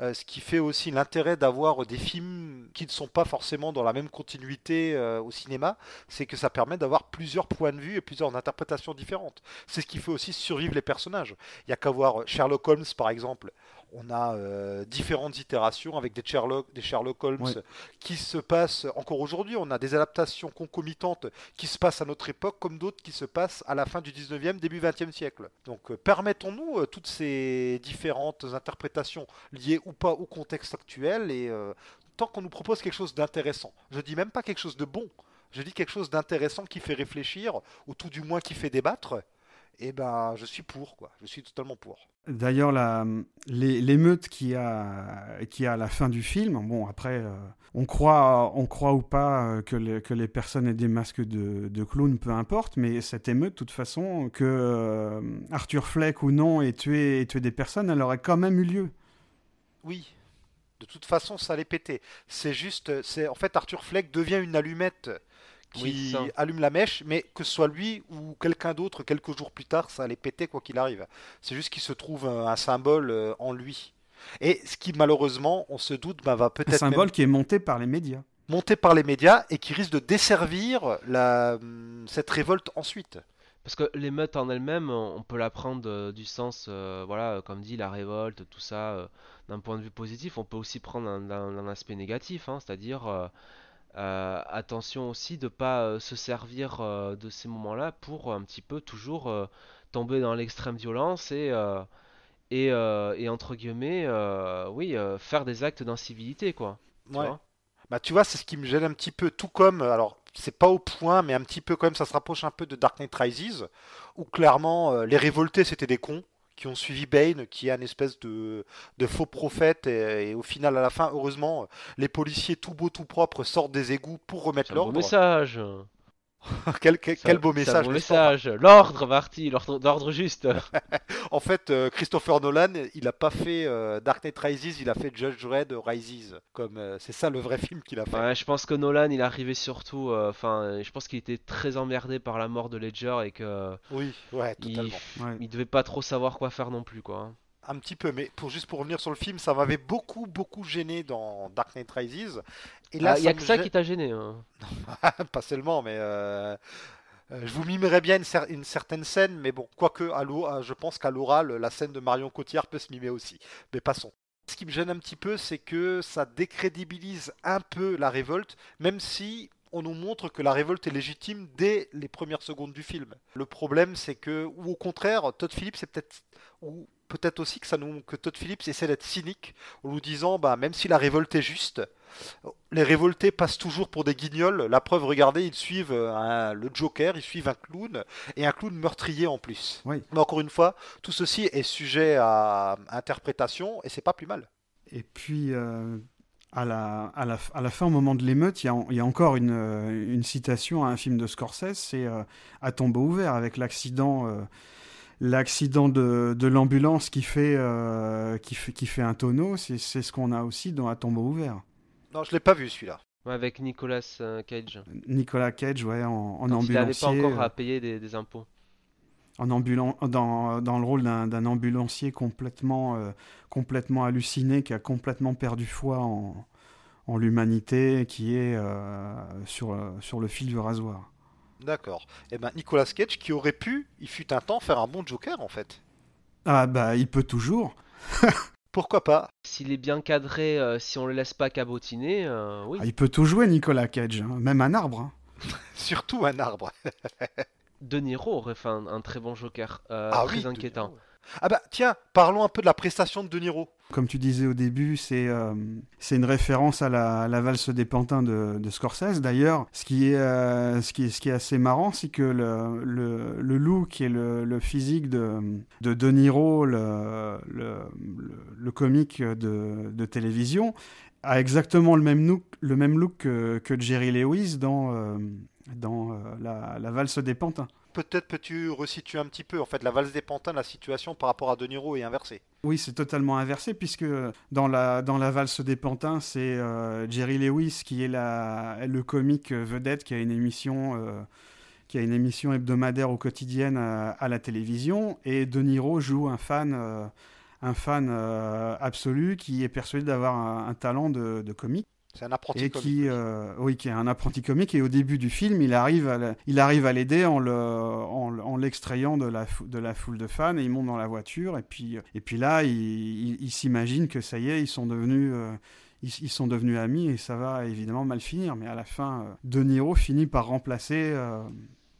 Euh, ce qui fait aussi l'intérêt d'avoir des films qui ne sont pas forcément dans la même continuité euh, au cinéma, c'est que ça permet d'avoir plusieurs points de vue et plusieurs interprétations différentes. C'est ce qui fait aussi survivre les personnages. Il y a qu'à voir Sherlock Holmes par exemple. On a euh, différentes itérations avec des Sherlock, des Sherlock Holmes qui se passent encore aujourd'hui. On a des adaptations concomitantes qui se passent à notre époque comme d'autres qui se passent à la fin du 19e, début 20e siècle. Donc euh, permettons-nous euh, toutes ces différentes interprétations liées ou pas au contexte actuel et tant qu'on nous propose quelque chose d'intéressant. Je dis même pas quelque chose de bon. Je dis quelque chose d'intéressant qui fait réfléchir ou tout du moins qui fait débattre. Et ben, je suis pour quoi. Je suis totalement pour. D'ailleurs, l'émeute qui a, qui a à la fin du film, bon, après, euh, on, croit, on croit ou pas euh, que, les- que les personnes aient des masques de, de clowns, peu importe, mais cette émeute, de toute façon, que euh, Arthur Fleck ou non ait tué, ait tué des personnes, elle aurait quand même eu lieu. Oui. De toute façon, ça allait péter. C'est juste, c'est en fait Arthur Fleck devient une allumette qui Oui, allume la mèche, mais que ce soit lui ou quelqu'un d'autre, quelques jours plus tard, ça allait péter quoi qu'il arrive. C'est juste qu'il se trouve un, un symbole euh, en lui. Et ce qui malheureusement, on se doute, ben, va Un peut-être symbole même qui est monté par les médias. monter par les médias et qui risque de desservir la, hum, cette révolte ensuite. Parce que l'émeute en elle-même, on peut la prendre euh, du sens, euh, voilà, comme dit, la révolte, tout ça, euh, d'un point de vue positif. On peut aussi prendre un, un- un aspect négatif, hein, c'est-à-dire euh, attention aussi de pas euh, se servir euh, de ces moments-là pour un petit peu toujours tomber dans l'extrême violence et, et, et entre guillemets, oui, faire des actes d'incivilité, quoi. tu vois. Bah tu vois, c'est ce qui me gêne un petit peu, tout comme, alors c'est pas au point, mais un petit peu quand même, ça se rapproche un peu de Dark Knight Rises, où clairement les révoltés c'était des cons qui ont suivi Bane, qui est un espèce de, de faux prophète, et, et au final à la fin, heureusement, les policiers tout beaux tout propres sortent des égouts pour remettre beau l'ordre. message. quel, beau message. beau. L'ordre, Marty, l'ordre juste. En fait, euh, Christopher Nolan, il a pas fait euh, Dark Knight Rises, il a fait Judge Dredd Rises, comme euh, c'est ça le vrai film qu'il a fait. Ouais, je pense que Nolan, il arrivait surtout. euh, Enfin, je pense qu'il était très emmerdé par la mort de Ledger et que Oui, ouais, il, totalement. Ouais. il devait pas trop savoir quoi faire non plus, quoi. Un petit peu, mais pour juste pour revenir sur le film, ça m'avait beaucoup beaucoup gêné dans Dark Knight Rises. Ah, il y a que ça qui t'a gêné. hein. pas seulement, mais euh, je vous mimerais bien une, cer- une certaine scène, mais bon, quoique, à- je pense qu'à l'oral, la scène de Marion Cotillard peut se mimer aussi. Mais passons. Ce qui me gêne un petit peu, c'est que ça décrédibilise un peu la révolte, même si on nous montre que la révolte est légitime dès les premières secondes du film. Le problème, c'est que, ou au contraire, Todd Phillips c'est peut-être, ou peut-être aussi que ça nous, que Todd Phillips essaie d'être cynique en nous disant, bah même si la révolte est juste, les révoltés passent toujours pour des guignols. La preuve, regardez, ils suivent euh, un- le Joker, ils suivent un clown et un clown meurtrier en plus. Oui. Mais encore une fois, tout ceci est sujet à interprétation et c'est pas plus mal. Et puis, euh, à, la, à, la, à la fin, au moment de l'émeute, il y a, il y a encore une, euh, une citation à un film de Scorsese, c'est euh, À tombeau ouvert, avec l'accident euh, l'accident de, de l'ambulance qui, fait, euh, qui, fait, qui fait un tonneau. C'est c'est ce qu'on a aussi dans À tombeau ouvert. Non, je l'ai pas vu celui-là. Ouais, avec Nicolas euh, Cage. Nicolas Cage, ouais, en, en Quand il n'avait pas ambulancier. encore euh, à payer des, des impôts. en ambulan dans, dans le rôle d'un d'un ambulancier complètement, euh, complètement halluciné, qui a complètement perdu foi en, en l'humanité, qui est euh, sur, sur le fil du rasoir. D'accord. Et ben Nicolas Cage qui aurait pu, il fut un temps, faire un bon Joker en fait. Ah bah il peut toujours. Pourquoi pas S'il est bien cadré, euh, si on le laisse pas cabotiner, euh, oui. Ah, il peut tout jouer Nicolas Cage, hein, même un arbre. hein. Surtout un arbre. De Niro aurait fait un, un très bon Joker, euh, ah très oui. De inquiétant. Niro. Ah bah tiens, parlons un peu de la prestation de De Niro. Comme tu disais au début, c'est euh, une référence à la, valse des pantins de, Scorsese. D'ailleurs, ce, qui est, euh, ce, qui est, assez marrant, c'est que le, look et le, physique de, de De Niro, le, comique de, télévision, a exactement le même look, que, Jerry Lewis dans, euh, la valse des pantins. Peut-être peux-tu resituer un petit peu, en fait, la valse des pantins, la situation par rapport à De Niro est inversée. Oui, c'est totalement inversé, puisque dans la, valse des pantins, c'est euh, Jerry Lewis qui est la, le comique vedette qui a une émission, euh, hebdomadaire au quotidien à, à la télévision, et De Niro joue un fan, euh, un fan euh, absolu qui est persuadé d'avoir un, talent de comique. C'est un apprenti et comique. qui, euh, oui, qui est un apprenti comique. Et au début du film, il arrive à, la- il arrive à l'aider en le, en, le- en l'extrayant de la, fou- de la foule de fans. Et il monte dans la voiture. Et puis, et puis là, il, il- il s'imagine que ça y est, ils sont devenus, euh, ils, ils sont devenus amis. Et ça va évidemment mal finir. Mais à la fin, euh, De Niro finit par remplacer.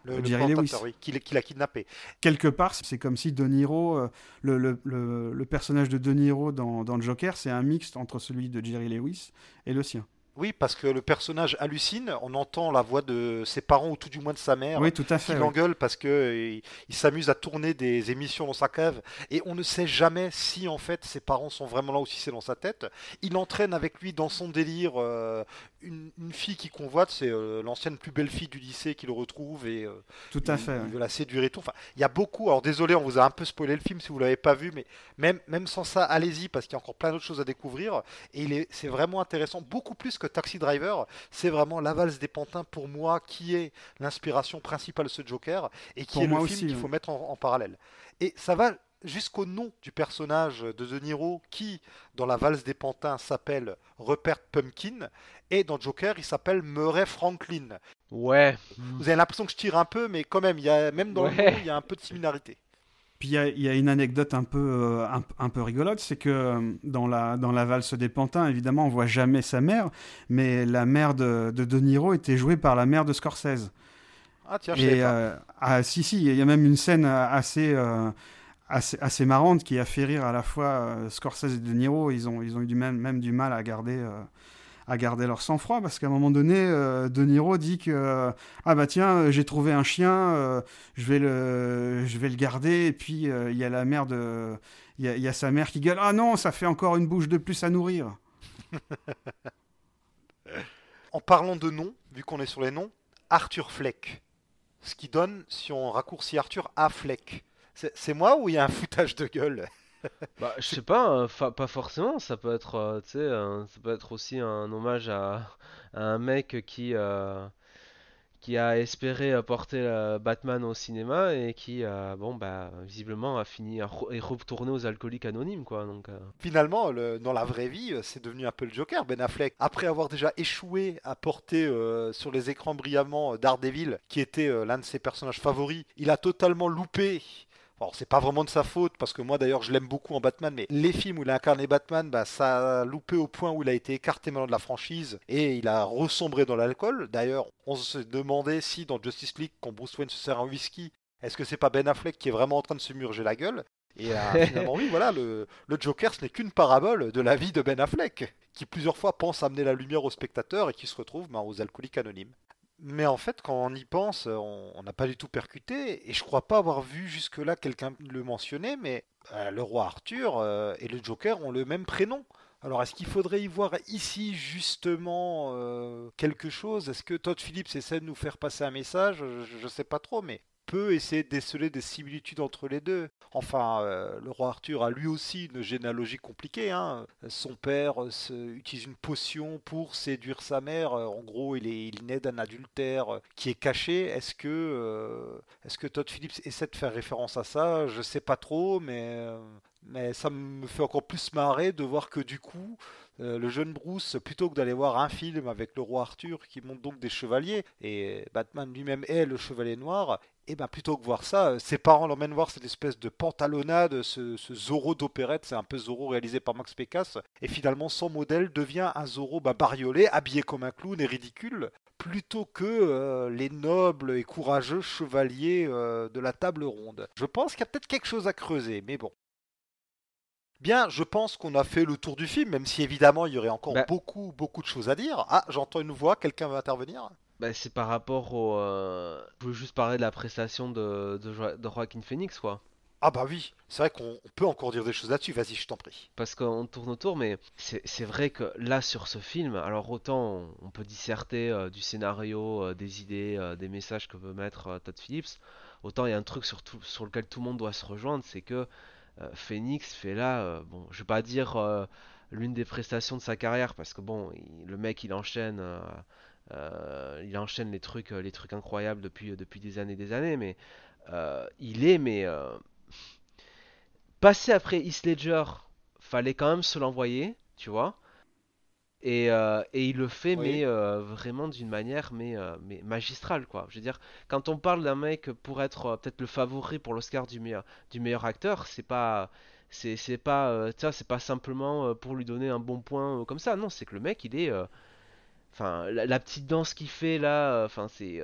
Le, le Jerry Lewis. oui, qui, l'a- qui l'a kidnappé. quelque part, c'est comme si De Niro, euh, le, le, le, le personnage de De Niro dans, dans Joker, c'est un mixte entre celui de Jerry Lewis et le sien. Oui, parce que le personnage hallucine, on entend la voix de ses parents ou tout du moins de sa mère. Oui, tout à qui fait. oui. l'engueule parce que euh, il, il s'amuse à tourner des émissions dans sa cave et on ne sait jamais si en fait ses parents sont vraiment là ou si c'est dans sa tête. Il entraîne avec lui dans son délire euh, une, une fille qui convoite, c'est euh, l'ancienne plus belle fille du lycée qui le retrouve et euh, Tout à il, fait. il veut la séduire et tout. Enfin, il y a beaucoup. Alors désolé, on vous a un peu spoilé le film si vous l'avez pas vu, mais même même sans ça, allez-y parce qu'il y a encore plein d'autres choses à découvrir et il est c'est vraiment intéressant, beaucoup plus que Taxi Driver. C'est vraiment la valse des pantins pour moi qui est l'inspiration principale de ce Joker et qui Pour est le film aussi, qu'il faut mettre en, en parallèle. Et ça va jusqu'au nom du personnage de De Niro qui, dans la valse des pantins, s'appelle Rupert Pumpkin et dans Joker, il s'appelle Murray Franklin. Ouais. Vous avez l'impression que je tire un peu, mais quand même, il y a, même dans le nom, il y a un peu de similarité. Puis il y a- il y, a une anecdote un peu, euh, un, un peu rigolote, c'est que euh, dans la, dans la valse des pantins, évidemment, on voit jamais sa mère, mais la mère de De, De Niro était jouée par la mère de Scorsese. Ah tiens, je savais Et pas. euh, ah, si, si, il y a même une scène assez, euh, assez, assez marrante qui a fait rire à la fois euh, Scorsese et De Niro. Ils ont, ils ont eu du même, même du mal à garder, euh, à garder leur sang-froid parce qu'à un moment donné, euh, De Niro dit que ah bah tiens, j'ai trouvé un chien, je vais le, je vais le garder. Et puis il y a la mère de, il y y a sa mère qui gueule ah non, ça fait encore une bouche de plus à nourrir. En parlant de noms, vu qu'on est sur les noms, Arthur Fleck. Ce qui donne, si on raccourcit Arthur, à Fleck. C'est moi ou il y a un foutage de gueule? Bah, je sais pas, euh, fa- pas forcément. Ça peut être, euh, tu sais, euh, ça peut être aussi un hommage à, à un mec qui, euh, qui a espéré porter Batman au cinéma et qui, euh, bon, bah, visiblement a fini à re- est retourné aux alcooliques anonymes, quoi. Donc, Finalement, le- dans la vraie vie, c'est devenu un peu le Joker, Ben Affleck. Après avoir déjà échoué à porter sur les écrans brillamment Daredevil, qui était l'un de ses personnages favoris, il a totalement loupé. Alors, c'est pas vraiment de sa faute, parce que moi d'ailleurs je l'aime beaucoup en Batman, mais les films où il a incarné Batman, bah, ça a loupé au point où il a été écarté maintenant de la franchise et il a ressombré dans l'alcool. D'ailleurs, on se demandait si dans Justice League, quand Bruce Wayne se sert un whisky, est-ce que c'est pas Ben Affleck qui est vraiment en train de se murger la gueule? Et euh, finalement, oui, voilà, le, le Joker, ce n'est qu'une parabole de la vie de Ben Affleck, qui plusieurs fois pense amener la lumière aux spectateurs et qui se retrouve ben, aux alcooliques anonymes. Mais en fait, quand on y pense, on on n'a pas du tout percuté, et je crois pas avoir vu jusque-là quelqu'un le mentionner, mais euh, le roi Arthur euh, et le Joker ont le même prénom. Alors, est-ce qu'il faudrait y voir ici justement euh, quelque chose? Est-ce que Todd Phillips essaie de nous faire passer un message? Je ne sais pas trop, mais peut essayer de déceler des similitudes entre les deux. Enfin, euh, le roi Arthur a lui aussi une généalogie compliquée. hein. Son père euh, se- utilise une potion pour séduire sa mère. Euh, En gros, il est, il naît d'un adultère qui est caché. Est-ce que, est-ce que Todd Phillips essaie de faire référence à ça? Je sais pas trop, mais, mais ça me fait encore plus marrer de voir que du coup, le jeune Bruce, plutôt que d'aller voir un film avec le roi Arthur qui monte donc des chevaliers, et Batman lui-même est le chevalier noir, et ben plutôt que voir ça, euh, ses parents l'emmènent voir cette espèce de pantalonnade, ce, ce Zorro d'opérette, c'est un peu Zorro réalisé par Max Pécasse, et finalement son modèle devient un Zorro bah, bariolé, habillé comme un clown et ridicule, plutôt que euh, les nobles et courageux chevaliers euh, de la table ronde. Je pense qu'il y a peut-être quelque chose à creuser, mais bon. Bien, je pense qu'on a fait le tour du film, même si évidemment il y aurait encore Bah. beaucoup, beaucoup de choses à dire. Ah, j'entends une voix, quelqu'un veut intervenir? Bah, c'est par rapport au. euh, Je voulais juste parler de la prestation de, de, Jo- de Joaquin Phoenix, quoi. Ah bah oui, c'est vrai qu'on peut encore dire des choses là-dessus, vas-y, je t'en prie. Parce qu'on tourne autour, mais c'est vrai que là, sur ce film, alors autant on, peut disserter euh, du scénario, euh, des idées, euh, des messages que veut mettre Todd Phillips, autant il y a un truc sur, sur lequel tout le monde doit se rejoindre, c'est que Phoenix fait là, bon, je vais pas dire l'une des prestations de sa carrière, parce que bon, le mec il enchaîne... il enchaîne les trucs, les trucs incroyables depuis, depuis des années et des années, mais il est mais passer après East Ledger, fallait quand même se l'envoyer, tu vois. Et, euh, et, il le fait, mais euh, vraiment d'une manière mais, euh, mais magistrale, quoi. Je veux dire, quand on parle d'un mec pour être peut-être le favori pour l'Oscar du meilleur, du meilleur acteur, c'est pas. C'est pas, c'est pas simplement pour lui donner un bon point comme ça. Non, c'est que le mec, il est. Enfin, la, petite danse qu'il fait là, enfin, c'est.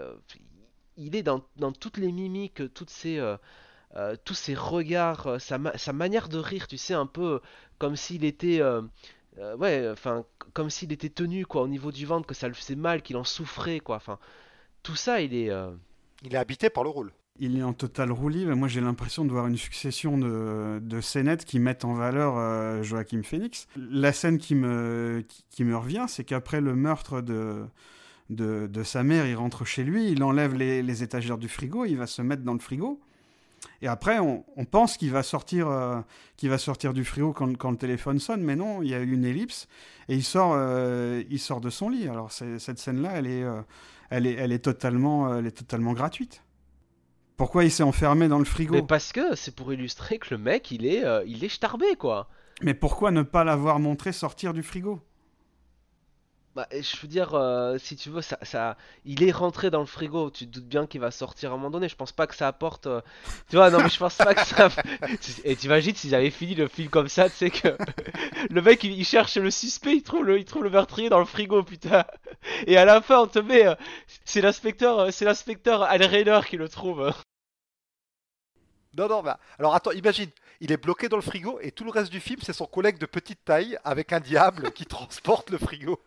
il est dans, dans, toutes les mimiques, toutes ces euh, tous ses regards, euh, sa, manière de rire, tu sais, un peu comme s'il était, euh, ouais, enfin, comme s'il était tenu quoi, au niveau du ventre, que ça le faisait mal, qu'il en souffrait quoi. Enfin, tout ça, il est. Il est habité par le rôle. Il est en total roulis. Moi, j'ai l'impression de voir une succession de, de scénettes qui mettent en valeur Joachim Phoenix. La scène qui me, revient, c'est qu'après le meurtre de, sa mère, il rentre chez lui, il enlève les, étagères du frigo, il va se mettre dans le frigo. Et après, on, pense qu'il va, sortir, euh, va sortir du frigo quand, le téléphone sonne, mais non, il y a une ellipse et il sort, euh, de son lit. Alors cette scène-là, elle, est, euh, totalement gratuite. Pourquoi il s'est enfermé dans le frigo Mais parce que c'est pour illustrer que le mec, il est, il est starbé, quoi. Mais pourquoi ne pas l'avoir montré sortir du frigo? Bah, je veux dire, euh, si tu veux, ça, ça, il est rentré dans le frigo. Tu te doutes bien qu'il va sortir à un moment donné. Je pense pas que ça apporte. Euh, tu vois, non, mais je pense pas que ça. Et t'imagines s'ils avaient fini le film comme ça, tu sais que le mec il, cherche le suspect, il trouve le, il trouve le meurtrier dans le frigo, putain. Et à la fin, on te met. Euh, c'est l'inspecteur, c'est l'inspecteur Al Rainer qui le trouve. Non, non, bah. Alors attends, imagine, il est bloqué dans le frigo et tout le reste du film, c'est son collègue de petite taille avec un diable qui transporte le frigo.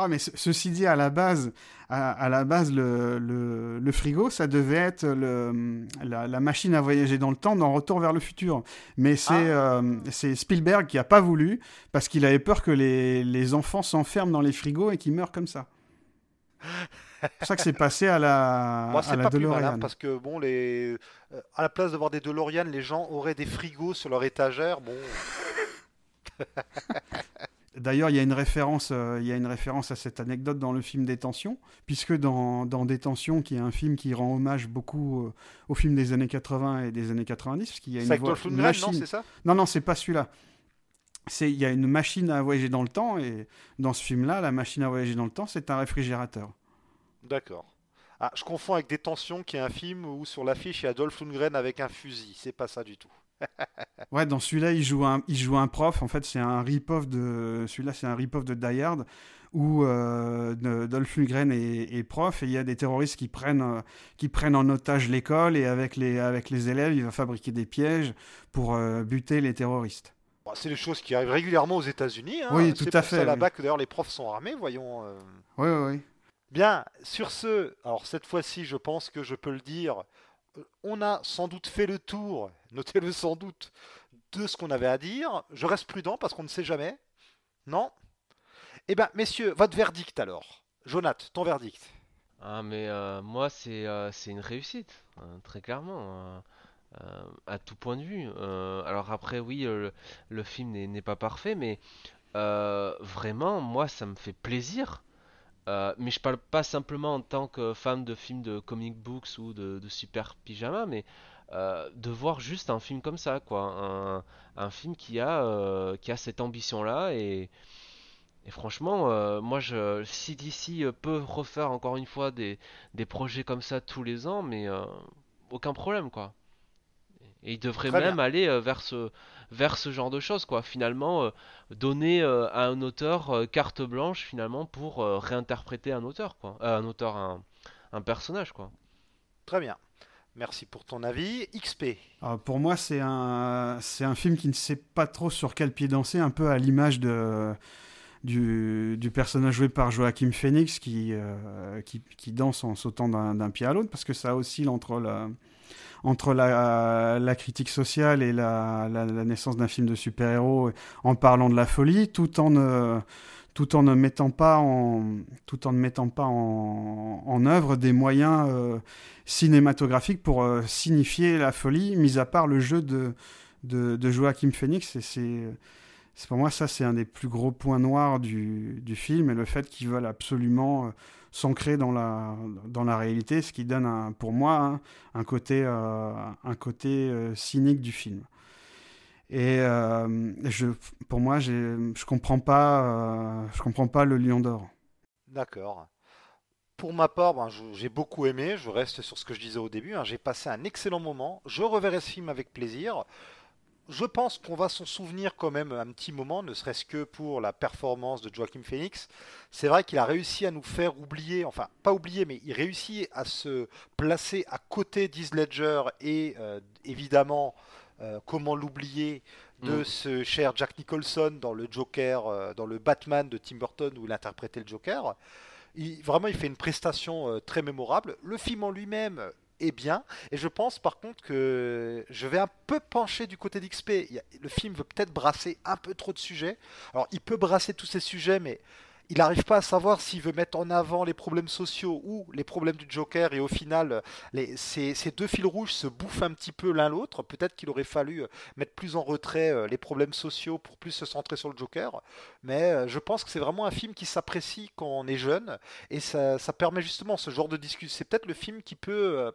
Ah, mais ceci dit, à la base, à, la base le, le, frigo, ça devait être le, la, machine à voyager dans le temps dans Retour vers le futur. Mais c'est ah. euh, Spielberg qui a pas voulu parce qu'il avait peur que les, les enfants s'enferment dans les frigos et qu'ils meurent comme ça. C'est pour ça que c'est passé à la, Moi, à la pas DeLorean. parce que bon, les, euh, à la place d'avoir des DeLorean, les gens auraient des frigos sur leur étagère. Bon. D'ailleurs, il y a une référence, euh, il y a une référence à cette anecdote dans le film Détention, puisque dans, dans Détention, qui est un film qui rend hommage beaucoup euh, au film des années 80 et des années 90, parce qu'il y a une, voie, machine... non, c'est ça? Non, non, c'est pas celui-là. C'est, il y a une machine à voyager dans le temps, et dans ce film-là, la machine à voyager dans le temps, c'est un réfrigérateur. D'accord. Ah, je confonds avec Détention, qui est un film où sur l'affiche il y a Dolph Lundgren avec un fusil. C'est pas ça du tout. ouais, dans celui-là, il joue un, il joue un prof. En fait, c'est un rip-off de celui-là, c'est un rip-off de Die Hard où euh, Dolph Lundgren est, prof et il y a des terroristes qui prennent, euh, qui prennent en otage l'école et avec les, avec les élèves, il va fabriquer des pièges pour euh, buter les terroristes. c'est des choses qui arrivent régulièrement aux États-Unis. Hein. Oui, tout à fait. C'est là-bas que d'ailleurs les profs sont armés, voyons. Oui, oui, oui. Bien, sur ce, alors cette fois-ci, je pense que je peux le dire, on a sans doute fait le tour, notez-le sans doute, de ce qu'on avait à dire. Je reste prudent parce qu'on ne sait jamais. Non? Eh bien, messieurs, votre verdict alors. Jonath, ton verdict. Ah, mais euh, moi, c'est euh, une réussite, hein, très clairement. Hein. Euh, à tout point de vue. alors après, oui, le film n'est pas parfait, mais vraiment, moi, ça me fait plaisir euh, mais je parle pas simplement en tant que fan de films de comic books ou de, super pyjama, mais euh, de voir juste un film comme ça, quoi. Un, film qui a, euh, qui a cette ambition-là. Et, franchement, moi, je, si d'ici peut refaire encore une fois des, des, projets comme ça tous les ans, mais aucun problème, quoi. Et il devrait même aller vers ce vers ce genre de choses, quoi. Finalement, euh, donner euh, à un auteur euh, carte blanche, finalement, pour réinterpréter un auteur, quoi. un auteur, un, un, personnage, quoi. Très bien. Merci pour ton avis. XP. pour moi, c'est un, c'est un film qui ne sait pas trop sur quel pied danser, un peu à l'image de, du, du, personnage joué par Joachim Phoenix qui, qui, qui, danse en sautant d'un, pied à l'autre, parce que ça oscille entre la, entre la, critique sociale et la, naissance d'un film de super-héros en parlant de la folie, tout en ne, tout en ne mettant pas en, tout en ne mettant pas en œuvre des moyens euh, cinématographiques pour euh, signifier la folie, mis à part le jeu de, de, de Joachim Phoenix. Et c'est pour moi, ça, c'est un des plus gros points noirs du, du film et le fait qu'ils veulent absolument euh, s'ancrer dans la, dans la réalité, ce qui donne, pour moi, hein, un côté, euh, un côté euh, cynique du film. Et je, pour moi, je comprends pas, je comprends pas le Lion d'Or. D'accord. Pour ma part, ben, j'ai beaucoup aimé. Je reste sur ce que je disais au début. Hein. J'ai passé un excellent moment. Je reverrai ce film avec plaisir je pense qu'on va s'en souvenir quand même un petit moment, ne serait-ce que pour la performance de Joaquin Phoenix. C'est vrai qu'il a réussi à nous faire oublier, enfin pas oublier, mais il réussit à se placer à côté d'Heath Ledger et euh, évidemment, euh, comment l'oublier, de mm. ce cher Jack Nicholson dans le Joker, euh, dans le Batman de Tim Burton où il interprétait le Joker. vraiment, il fait une prestation très mémorable. Le film en lui-même est bien. Et je pense par contre que je vais un peu pencher du côté d'XP. Le film veut peut-être brasser un peu trop de sujets. Alors il peut brasser tous ces sujets, mais il n'arrive pas à savoir s'il veut mettre en avant les problèmes sociaux ou les problèmes du Joker et au final les, ces, deux fils rouges se bouffent un petit peu l'un l'autre. Peut-être qu'il aurait fallu euh, mettre plus en retrait euh, les problèmes sociaux pour plus se centrer sur le Joker. Mais euh, je pense que c'est vraiment un film qui s'apprécie quand on est jeune et ça, permet justement ce genre de discussion. C'est peut-être le film qui peut,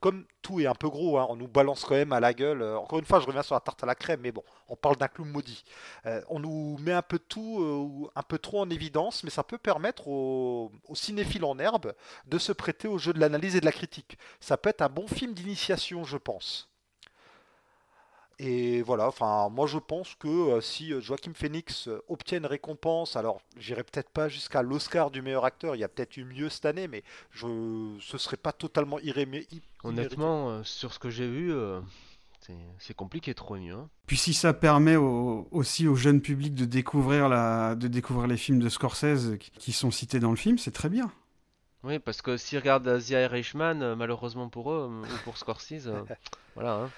comme tout est un peu gros, hein, on nous balance quand même à la gueule. Encore une fois, je reviens sur la tarte à la crème, mais bon, on parle d'un clown maudit. on nous met un peu tout, un peu trop en évidence mais ça peut permettre aux, cinéphiles en herbe de se prêter au jeu de l'analyse et de la critique. Ça peut être un bon film d'initiation, je pense. Et voilà, enfin, moi je pense que euh, si euh, Joachim Phoenix euh, obtient une récompense, alors j'irai peut-être pas jusqu'à l'Oscar du meilleur acteur, il y a peut-être eu mieux cette année, mais je, ce serait pas totalement irrémé. Honnêtement, sur ce que j'ai vu, c'est compliqué trop mieux. Hein. Puis si ça permet aussi au jeune public de découvrir, la, de découvrir les films de Scorsese qui sont cités dans le film, c'est très bien. Oui, parce que s'ils regardent The Irishman, malheureusement pour eux, ou pour Scorsese, euh, voilà. Hein.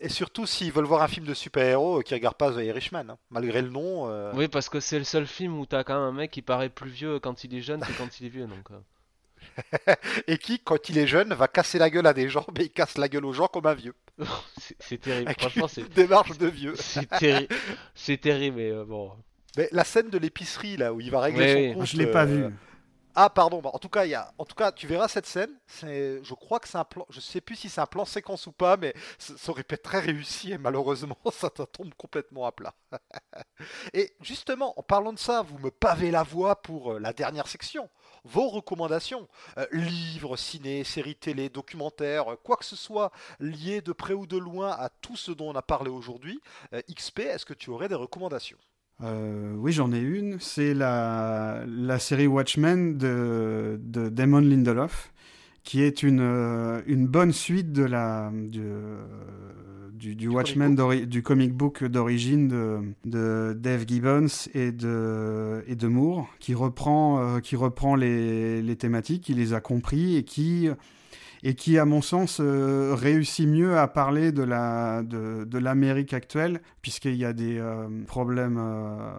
Et surtout s'ils veulent voir un film de super-héros qui regardent pas The Irishman, hein, malgré le nom. Oui, parce que c'est le seul film où t'as quand même un mec qui paraît plus vieux quand il est jeune que quand il est vieux, donc. et qui, quand il est jeune, va casser la gueule à des gens, mais il casse la gueule aux gens comme un vieux. c'est terrible, franchement, c'est. Démarche de vieux. c'est terrible, c'est terrible, mais euh, bon. Mais la scène de l'épicerie, là, où il va régler son compte. Je l'ai pas euh, vu. Ah pardon, bah, en tout cas, tu verras cette scène. Je crois que c'est un plan, je sais plus si c'est un plan séquence ou pas, mais ça, aurait pu être très réussi et malheureusement, ça tombe complètement à plat. et justement, en parlant de ça, vous me pavez la voie pour euh, la dernière section. Vos recommandations, euh, livres, ciné, séries télé, documentaires, euh, quoi que ce soit lié de près ou de loin à tout ce dont on a parlé aujourd'hui. XP, est-ce que tu aurais des recommandations? Euh, oui, j'en ai une. C'est la, la série Watchmen de, de Damon Lindelof, qui est une, euh, une bonne suite de la, du, du, du, Watchmen, comic du comic book d'origine de, de, Dave Gibbons et de, et de Moore, qui reprend, euh, qui reprend les, les thématiques, qui les a compris et qui et qui, à mon sens, euh, réussit mieux à parler de la de, de l'Amérique actuelle, puisqu'il y a des euh, problèmes euh,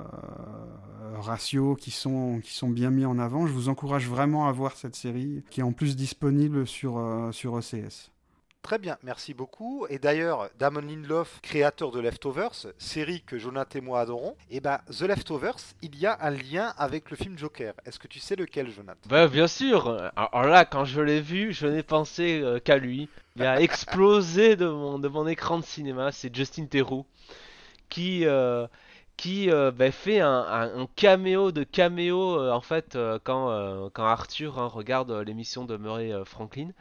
raciaux qui sont qui sont bien mis en avant. Je vous encourage vraiment à voir cette série, qui est en plus disponible sur sur ECS. Très bien, merci beaucoup. Et d'ailleurs, Damon Lindelof, créateur de Leftovers, série que Jonathan et moi adorons, et eh ben The Leftovers, il y a un lien avec le film Joker. Est-ce que tu sais lequel, Jonathan? Bah bien sûr. Alors là, quand je l'ai vu, je n'ai pensé euh, qu'à lui. Il a explosé de mon, écran de cinéma. C'est Justin Theroux qui euh, qui euh, bah, fait un, caméo de caméo en fait quand, quand Arthur hein, regarde l'émission de Murray Franklin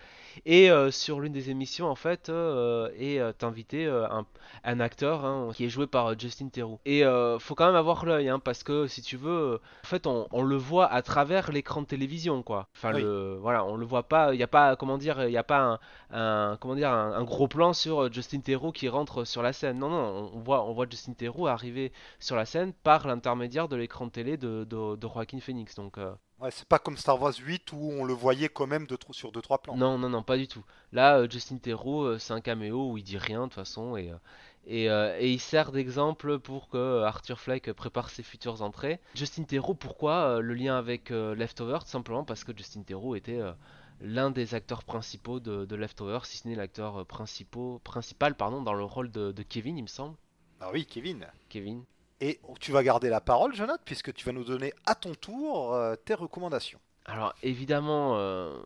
et euh, sur l'une des émissions, en fait, euh, est euh, invité un, un, acteur hein, qui est joué par Justin Theroux. Et faut quand même avoir l'œil, hein, parce que si tu veux, en fait, on, on le voit à travers l'écran de télévision, quoi. Enfin, le, voilà, on le voit pas. Il n'y a pas, comment dire, il n'y a pas un, un, comment dire, un, gros plan sur Justin Theroux qui rentre sur la scène. Non, non, on voit, on voit Justin Theroux arriver sur la scène par l'intermédiaire de l'écran de télé de, de, Joaquin Phoenix. Donc, Ouais, c'est pas comme Star Wars 8 où on le voyait quand même de, sur 2-3 plans. Non, non, non, pas du tout. Là, Justin Theroux, c'est un caméo où il dit rien de toute façon et, et, et, il sert d'exemple pour que Arthur Fleck prépare ses futures entrées. Justin Theroux, pourquoi le lien avec Leftover Tout simplement parce que Justin Theroux était l'un des acteurs principaux de, de Leftover, si ce n'est l'acteur principal pardon, dans le rôle de, Kevin, il me semble. Ah oui, Kevin. Kevin. Et tu vas garder la parole, Jonathan, puisque tu vas nous donner à ton tour euh, tes recommandations. Alors évidemment, euh,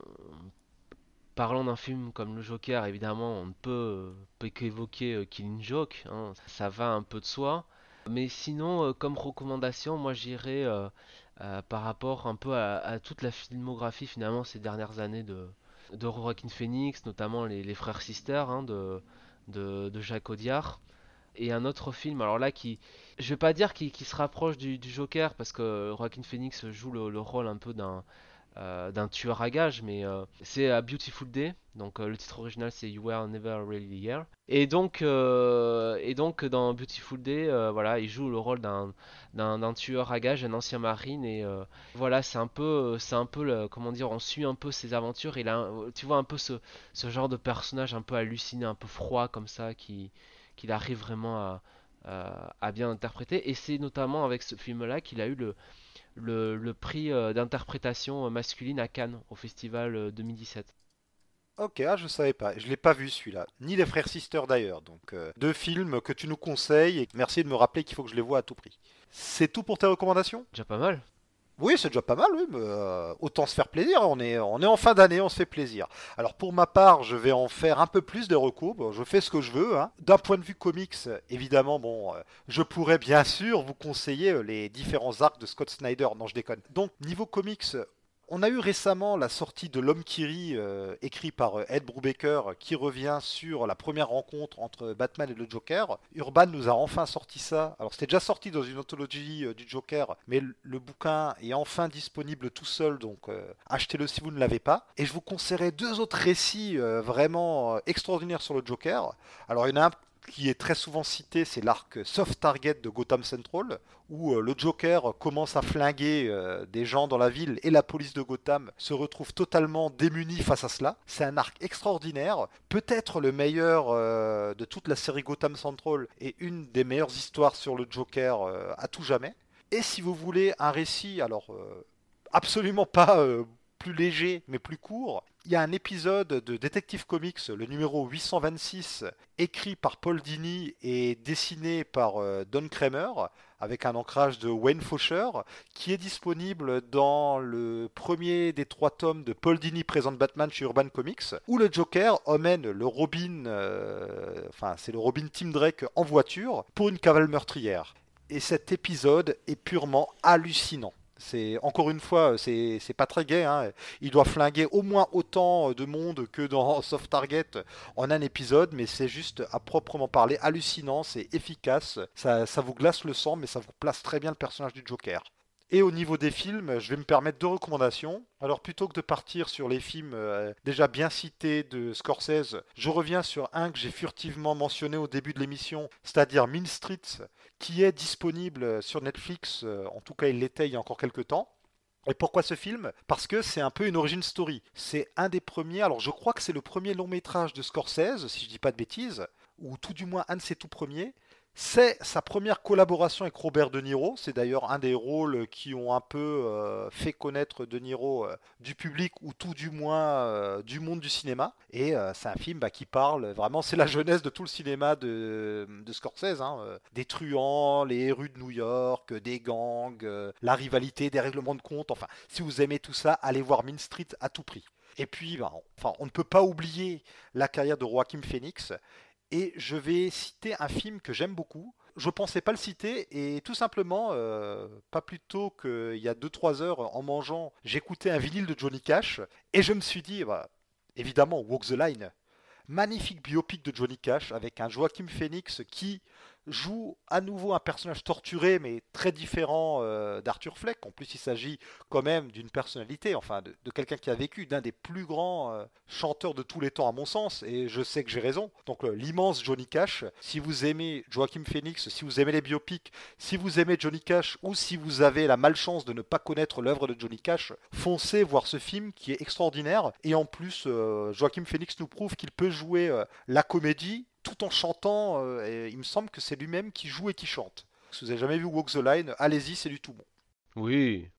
parlant d'un film comme Le Joker, évidemment, on ne peut, qu'évoquer euh, Killing Joke, hein, ça va un peu de soi. Mais sinon, comme recommandation, moi j'irais euh, par rapport un peu à, toute la filmographie finalement ces dernières années de, de Phoenix, notamment les, frères Sister hein, de, de, Jacques Audiard. Et un autre film, alors là qui, je vais pas dire qui, se rapproche du, Joker parce que Joaquin Phoenix joue le rôle un peu d'un euh, tueur à gages, mais euh, c'est A Beautiful Day. Donc euh, le titre original c'est You Were Never Really Here. Et donc, et donc dans Beautiful Day, voilà, il joue le rôle d'un tueur à gages, un ancien marine. Et voilà, c'est un peu, c'est un peu, comment dire, on suit un peu ses aventures. Et là, tu vois un peu ce, ce genre de personnage un peu halluciné, un peu froid comme ça, qui qu'il arrive vraiment à, à bien interpréter. Et c'est notamment avec ce film-là qu'il a eu le le, prix euh, d'interprétation masculine à Cannes au festival 2017. Euh, ok, ah, je savais pas. Je l'ai pas vu celui-là. Ni les frères Sister d'ailleurs. Donc euh, deux films que tu nous conseilles et merci de me rappeler qu'il faut que je les vois à tout prix. C'est tout pour tes recommandations? Déjà pas mal. Oui, c'est déjà pas mal, oui, euh, autant se faire plaisir. On est, on est en fin d'année, on se fait plaisir. Alors pour ma part, je vais en faire un peu plus de recours. je fais ce que je veux. Hein. D'un point de vue comics, évidemment, bon, euh, je pourrais bien sûr vous conseiller euh, les différents arcs de Scott Snyder. Non, je déconne. Donc niveau comics, on a eu récemment la sortie de L'Homme qui rit, euh, écrit par euh, Ed Brubaker, qui revient sur la première rencontre entre Batman et le Joker. Urban nous a enfin sorti ça. Alors c'était déjà sorti dans une anthologie euh, du Joker, mais le, bouquin est enfin disponible tout seul, donc achetez-le si vous ne l'avez pas. Et je vous conseillerais deux autres récits vraiment extraordinaires sur le Joker. Alors il y en a un qui est très souvent cité, c'est l'arc Soft Target de Gotham Central, où euh, le Joker commence à flinguer euh, des gens dans la ville et la police de Gotham se retrouve totalement démunie face à cela. C'est un arc extraordinaire, peut-être le meilleur euh, de toute la série Gotham Central et une des meilleures histoires sur le Joker à tout jamais. Et si vous voulez un récit, alors absolument pas plus léger mais plus court, il y a un épisode de Detective Comics, le numéro 826, écrit par Paul Dini et dessiné par euh, Don Kramer, avec un ancrage de Wayne Faucher, qui est disponible dans le premier des trois tomes de Paul Dini présente Batman chez Urban Comics, où le Joker emmène le Robin, euh, enfin c'est le Robin Tim Drake en voiture pour une cavale meurtrière. Et cet épisode est purement hallucinant. C'est encore une fois, c'est pas très gai. Hein. Il doit flinguer au moins autant de monde que dans Soft Target en un épisode, mais c'est juste à proprement parler hallucinant, c'est efficace. Ça, ça vous glace le sang, mais ça vous place très bien le personnage du Joker. Et au niveau des films, je vais me permettre deux recommandations. Alors plutôt que de partir sur les films euh, déjà bien cités de Scorsese, je reviens sur un que j'ai furtivement mentionné au début de l'émission, c'est-à-dire Mean Streets, qui est disponible sur Netflix, euh, en tout cas il l'était il y a encore quelques temps. Et pourquoi ce film? Parce que c'est un peu une origin story. C'est un des premiers, alors je crois que c'est le premier long métrage de Scorsese, si je dis pas de bêtises, ou tout du moins un de ses tout premiers. C'est sa première collaboration avec Robert De Niro. C'est d'ailleurs un des rôles qui ont un peu euh, fait connaître De Niro euh, du public ou tout du moins euh, du monde du cinéma. Et c'est un film bah, qui parle vraiment, c'est la jeunesse de tout le cinéma de, Scorsese. Hein, des truands, les rues de New York, des gangs, la rivalité, des règlements de compte. Enfin, si vous aimez tout ça, allez voir Mean Street à tout prix. Et puis, bah, enfin, on ne peut pas oublier la carrière de Joaquin Phoenix et je vais citer un film que j'aime beaucoup. Je pensais pas le citer et tout simplement, euh, pas plus tôt qu'il y a 2-3 heures en mangeant, j'écoutais un vinyle de Johnny Cash et je me suis dit, bah, évidemment, Walk the Line. Magnifique biopic de Johnny Cash avec un Joachim Phoenix qui joue à nouveau un personnage torturé, mais très différent euh, d'Arthur Fleck. En plus, il s'agit quand même d'une personnalité, enfin de, quelqu'un qui a vécu, d'un des plus grands euh, chanteurs de tous les temps, à mon sens, et je sais que j'ai raison. Donc, l'immense Johnny Cash. Si vous aimez Joachim Phoenix, si vous aimez les biopics, si vous aimez Johnny Cash, ou si vous avez la malchance de ne pas connaître l'œuvre de Johnny Cash, foncez voir ce film qui est extraordinaire. Et en plus, euh, Joachim Phoenix nous prouve qu'il peut jouer la comédie tout en chantant. Euh, et il me semble que c'est lui-même qui joue et qui chante. Si vous n'avez jamais vu Walk the Line, allez-y, c'est du tout bon. Oui.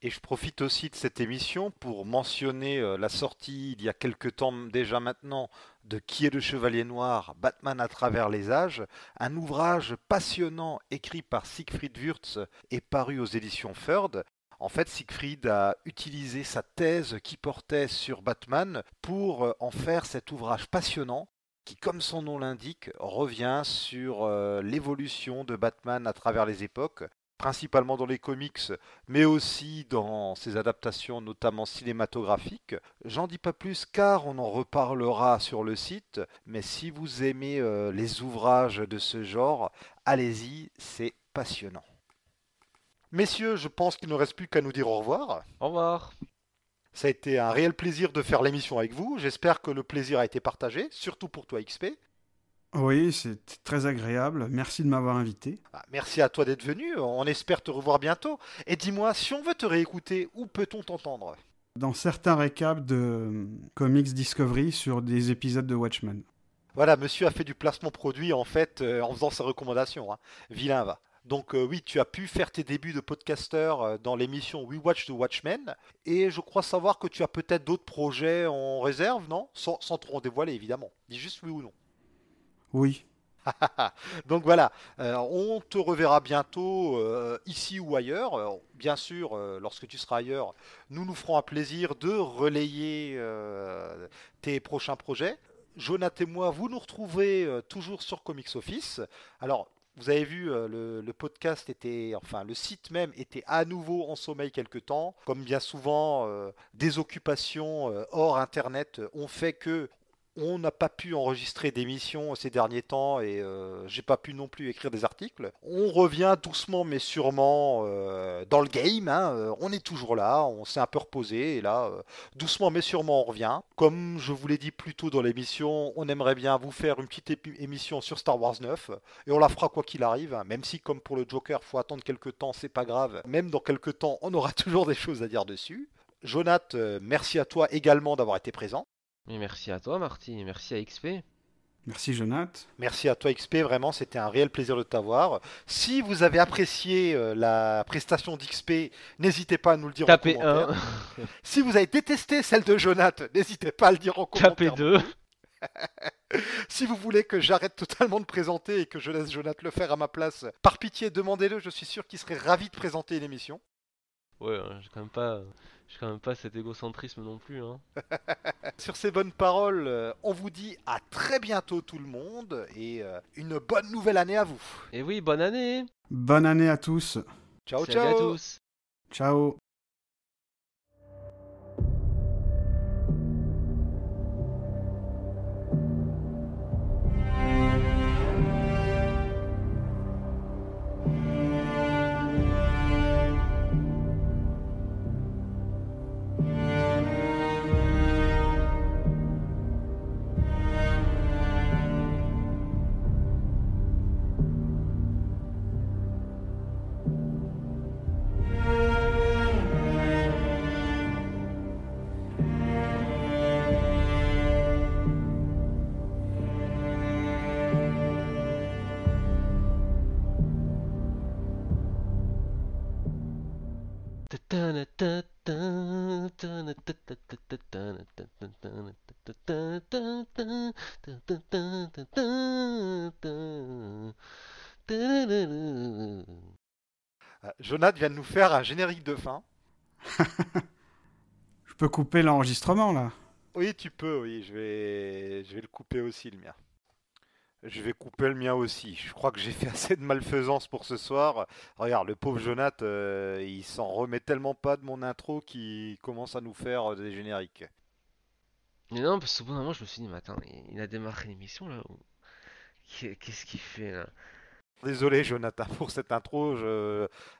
Et je profite aussi de cette émission pour mentionner euh, la sortie il y a quelques temps déjà maintenant de Qui est le Chevalier Noir, Batman à travers les âges, un ouvrage passionnant écrit par Siegfried Wurtz et paru aux éditions Ferd. En fait, Siegfried a utilisé sa thèse qui portait sur Batman pour euh, en faire cet ouvrage passionnant qui, comme son nom l'indique, revient sur euh, l'évolution de Batman à travers les époques, principalement dans les comics, mais aussi dans ses adaptations, notamment cinématographiques. J'en dis pas plus car on en reparlera sur le site, mais si vous aimez euh, les ouvrages de ce genre, allez-y, c'est passionnant. Messieurs, je pense qu'il ne reste plus qu'à nous dire au revoir. Au revoir. Ça a été un réel plaisir de faire l'émission avec vous. J'espère que le plaisir a été partagé, surtout pour toi XP. Oui, c'est très agréable. Merci de m'avoir invité. Ah, merci à toi d'être venu. On espère te revoir bientôt. Et dis-moi, si on veut te réécouter, où peut-on t'entendre? Dans certains récaps de Comics Discovery sur des épisodes de Watchmen. Voilà, monsieur a fait du placement produit en fait euh, en faisant ses recommandations. Hein. Vilain va. Donc euh, oui, tu as pu faire tes débuts de podcasteur euh, dans l'émission We Watch the Watchmen. Et je crois savoir que tu as peut-être d'autres projets en réserve, non? Sans, trop en dévoiler, évidemment. Dis juste oui ou non. Oui. Donc voilà, euh, on te reverra bientôt ici ou ailleurs. bien sûr, lorsque tu seras ailleurs, nous nous ferons un plaisir de relayer tes prochains projets. Jonathan et moi, vous nous retrouvez toujours sur Comics Office. Alors, vous avez vu, euh, le, podcast était, enfin, le site même était à nouveau en sommeil quelque temps. Comme bien souvent, euh, des occupations euh, hors Internet ont fait que on n'a pas pu enregistrer d'émissions ces derniers temps et euh, j'ai pas pu non plus écrire des articles. On revient doucement mais sûrement euh, dans le game. Hein. Euh, on est toujours là, on s'est un peu reposé et là, doucement mais sûrement on revient. Comme je vous l'ai dit plus tôt dans l'émission, on aimerait bien vous faire une petite émission sur Star Wars 9 et on la fera quoi qu'il arrive. Hein. Même si comme pour le Joker, faut attendre quelques temps, c'est pas grave. Même dans quelques temps, on aura toujours des choses à dire dessus. Jonath, merci à toi également d'avoir été présent merci à toi, Marty, merci à XP. Merci Jonath. Merci à toi XP, vraiment c'était un réel plaisir de t'avoir. Si vous avez apprécié euh, la prestation d'XP, n'hésitez pas à nous le dire Tapez en commentaire. si vous avez détesté celle de Jonath, n'hésitez pas à le dire en commentaire. Tapez 2. si vous voulez que j'arrête totalement de présenter et que je laisse Jonath le faire à ma place, par pitié demandez-le, je suis sûr qu'il serait ravi de présenter l'émission. Ouais, hein, j'ai quand même pas j'ai quand même pas cet égocentrisme non plus. Hein. Sur ces bonnes paroles, euh, on vous dit à très bientôt tout le monde et euh, une bonne nouvelle année à vous. Et oui, bonne année Bonne année à tous Ciao, ciao à tous Ciao Jonathan vient de nous faire un générique de fin. je peux couper l'enregistrement là? Oui, tu peux, oui. Je vais, je vais le couper aussi, le mien. Je vais couper le mien aussi. Je crois que j'ai fait assez de malfaisance pour ce soir. Regarde, le pauvre Jonathan, euh, il s'en remet tellement pas de mon intro qu'il commence à nous faire des génériques. Mais non, parce qu'au bout d'un moment, je me suis dit, mais attends, il a démarré l'émission là. Qu'est-ce qu'il fait là? Désolé Jonathan pour cette intro,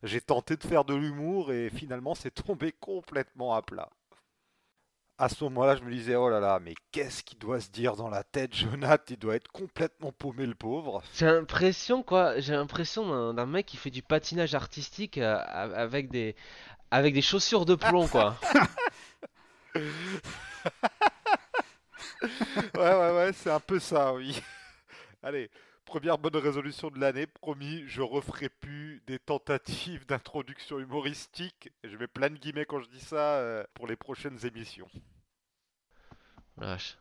j'ai tenté de faire de l'humour et finalement c'est tombé complètement à plat. À ce moment-là, je me disais, oh là là, mais qu'est-ce qui doit se dire dans la tête, Jonathan? Il doit être complètement paumé, le pauvre. J'ai l'impression, quoi, j'ai l'impression d'un mec qui fait du patinage artistique euh, avec, des, avec des chaussures de plomb, quoi. ouais, ouais, ouais, c'est un peu ça, oui. Allez, première bonne résolution de l'année, promis, je referai plus des tentatives d'introduction humoristique. Je mets plein de guillemets quand je dis ça euh, pour les prochaines émissions. Wesh.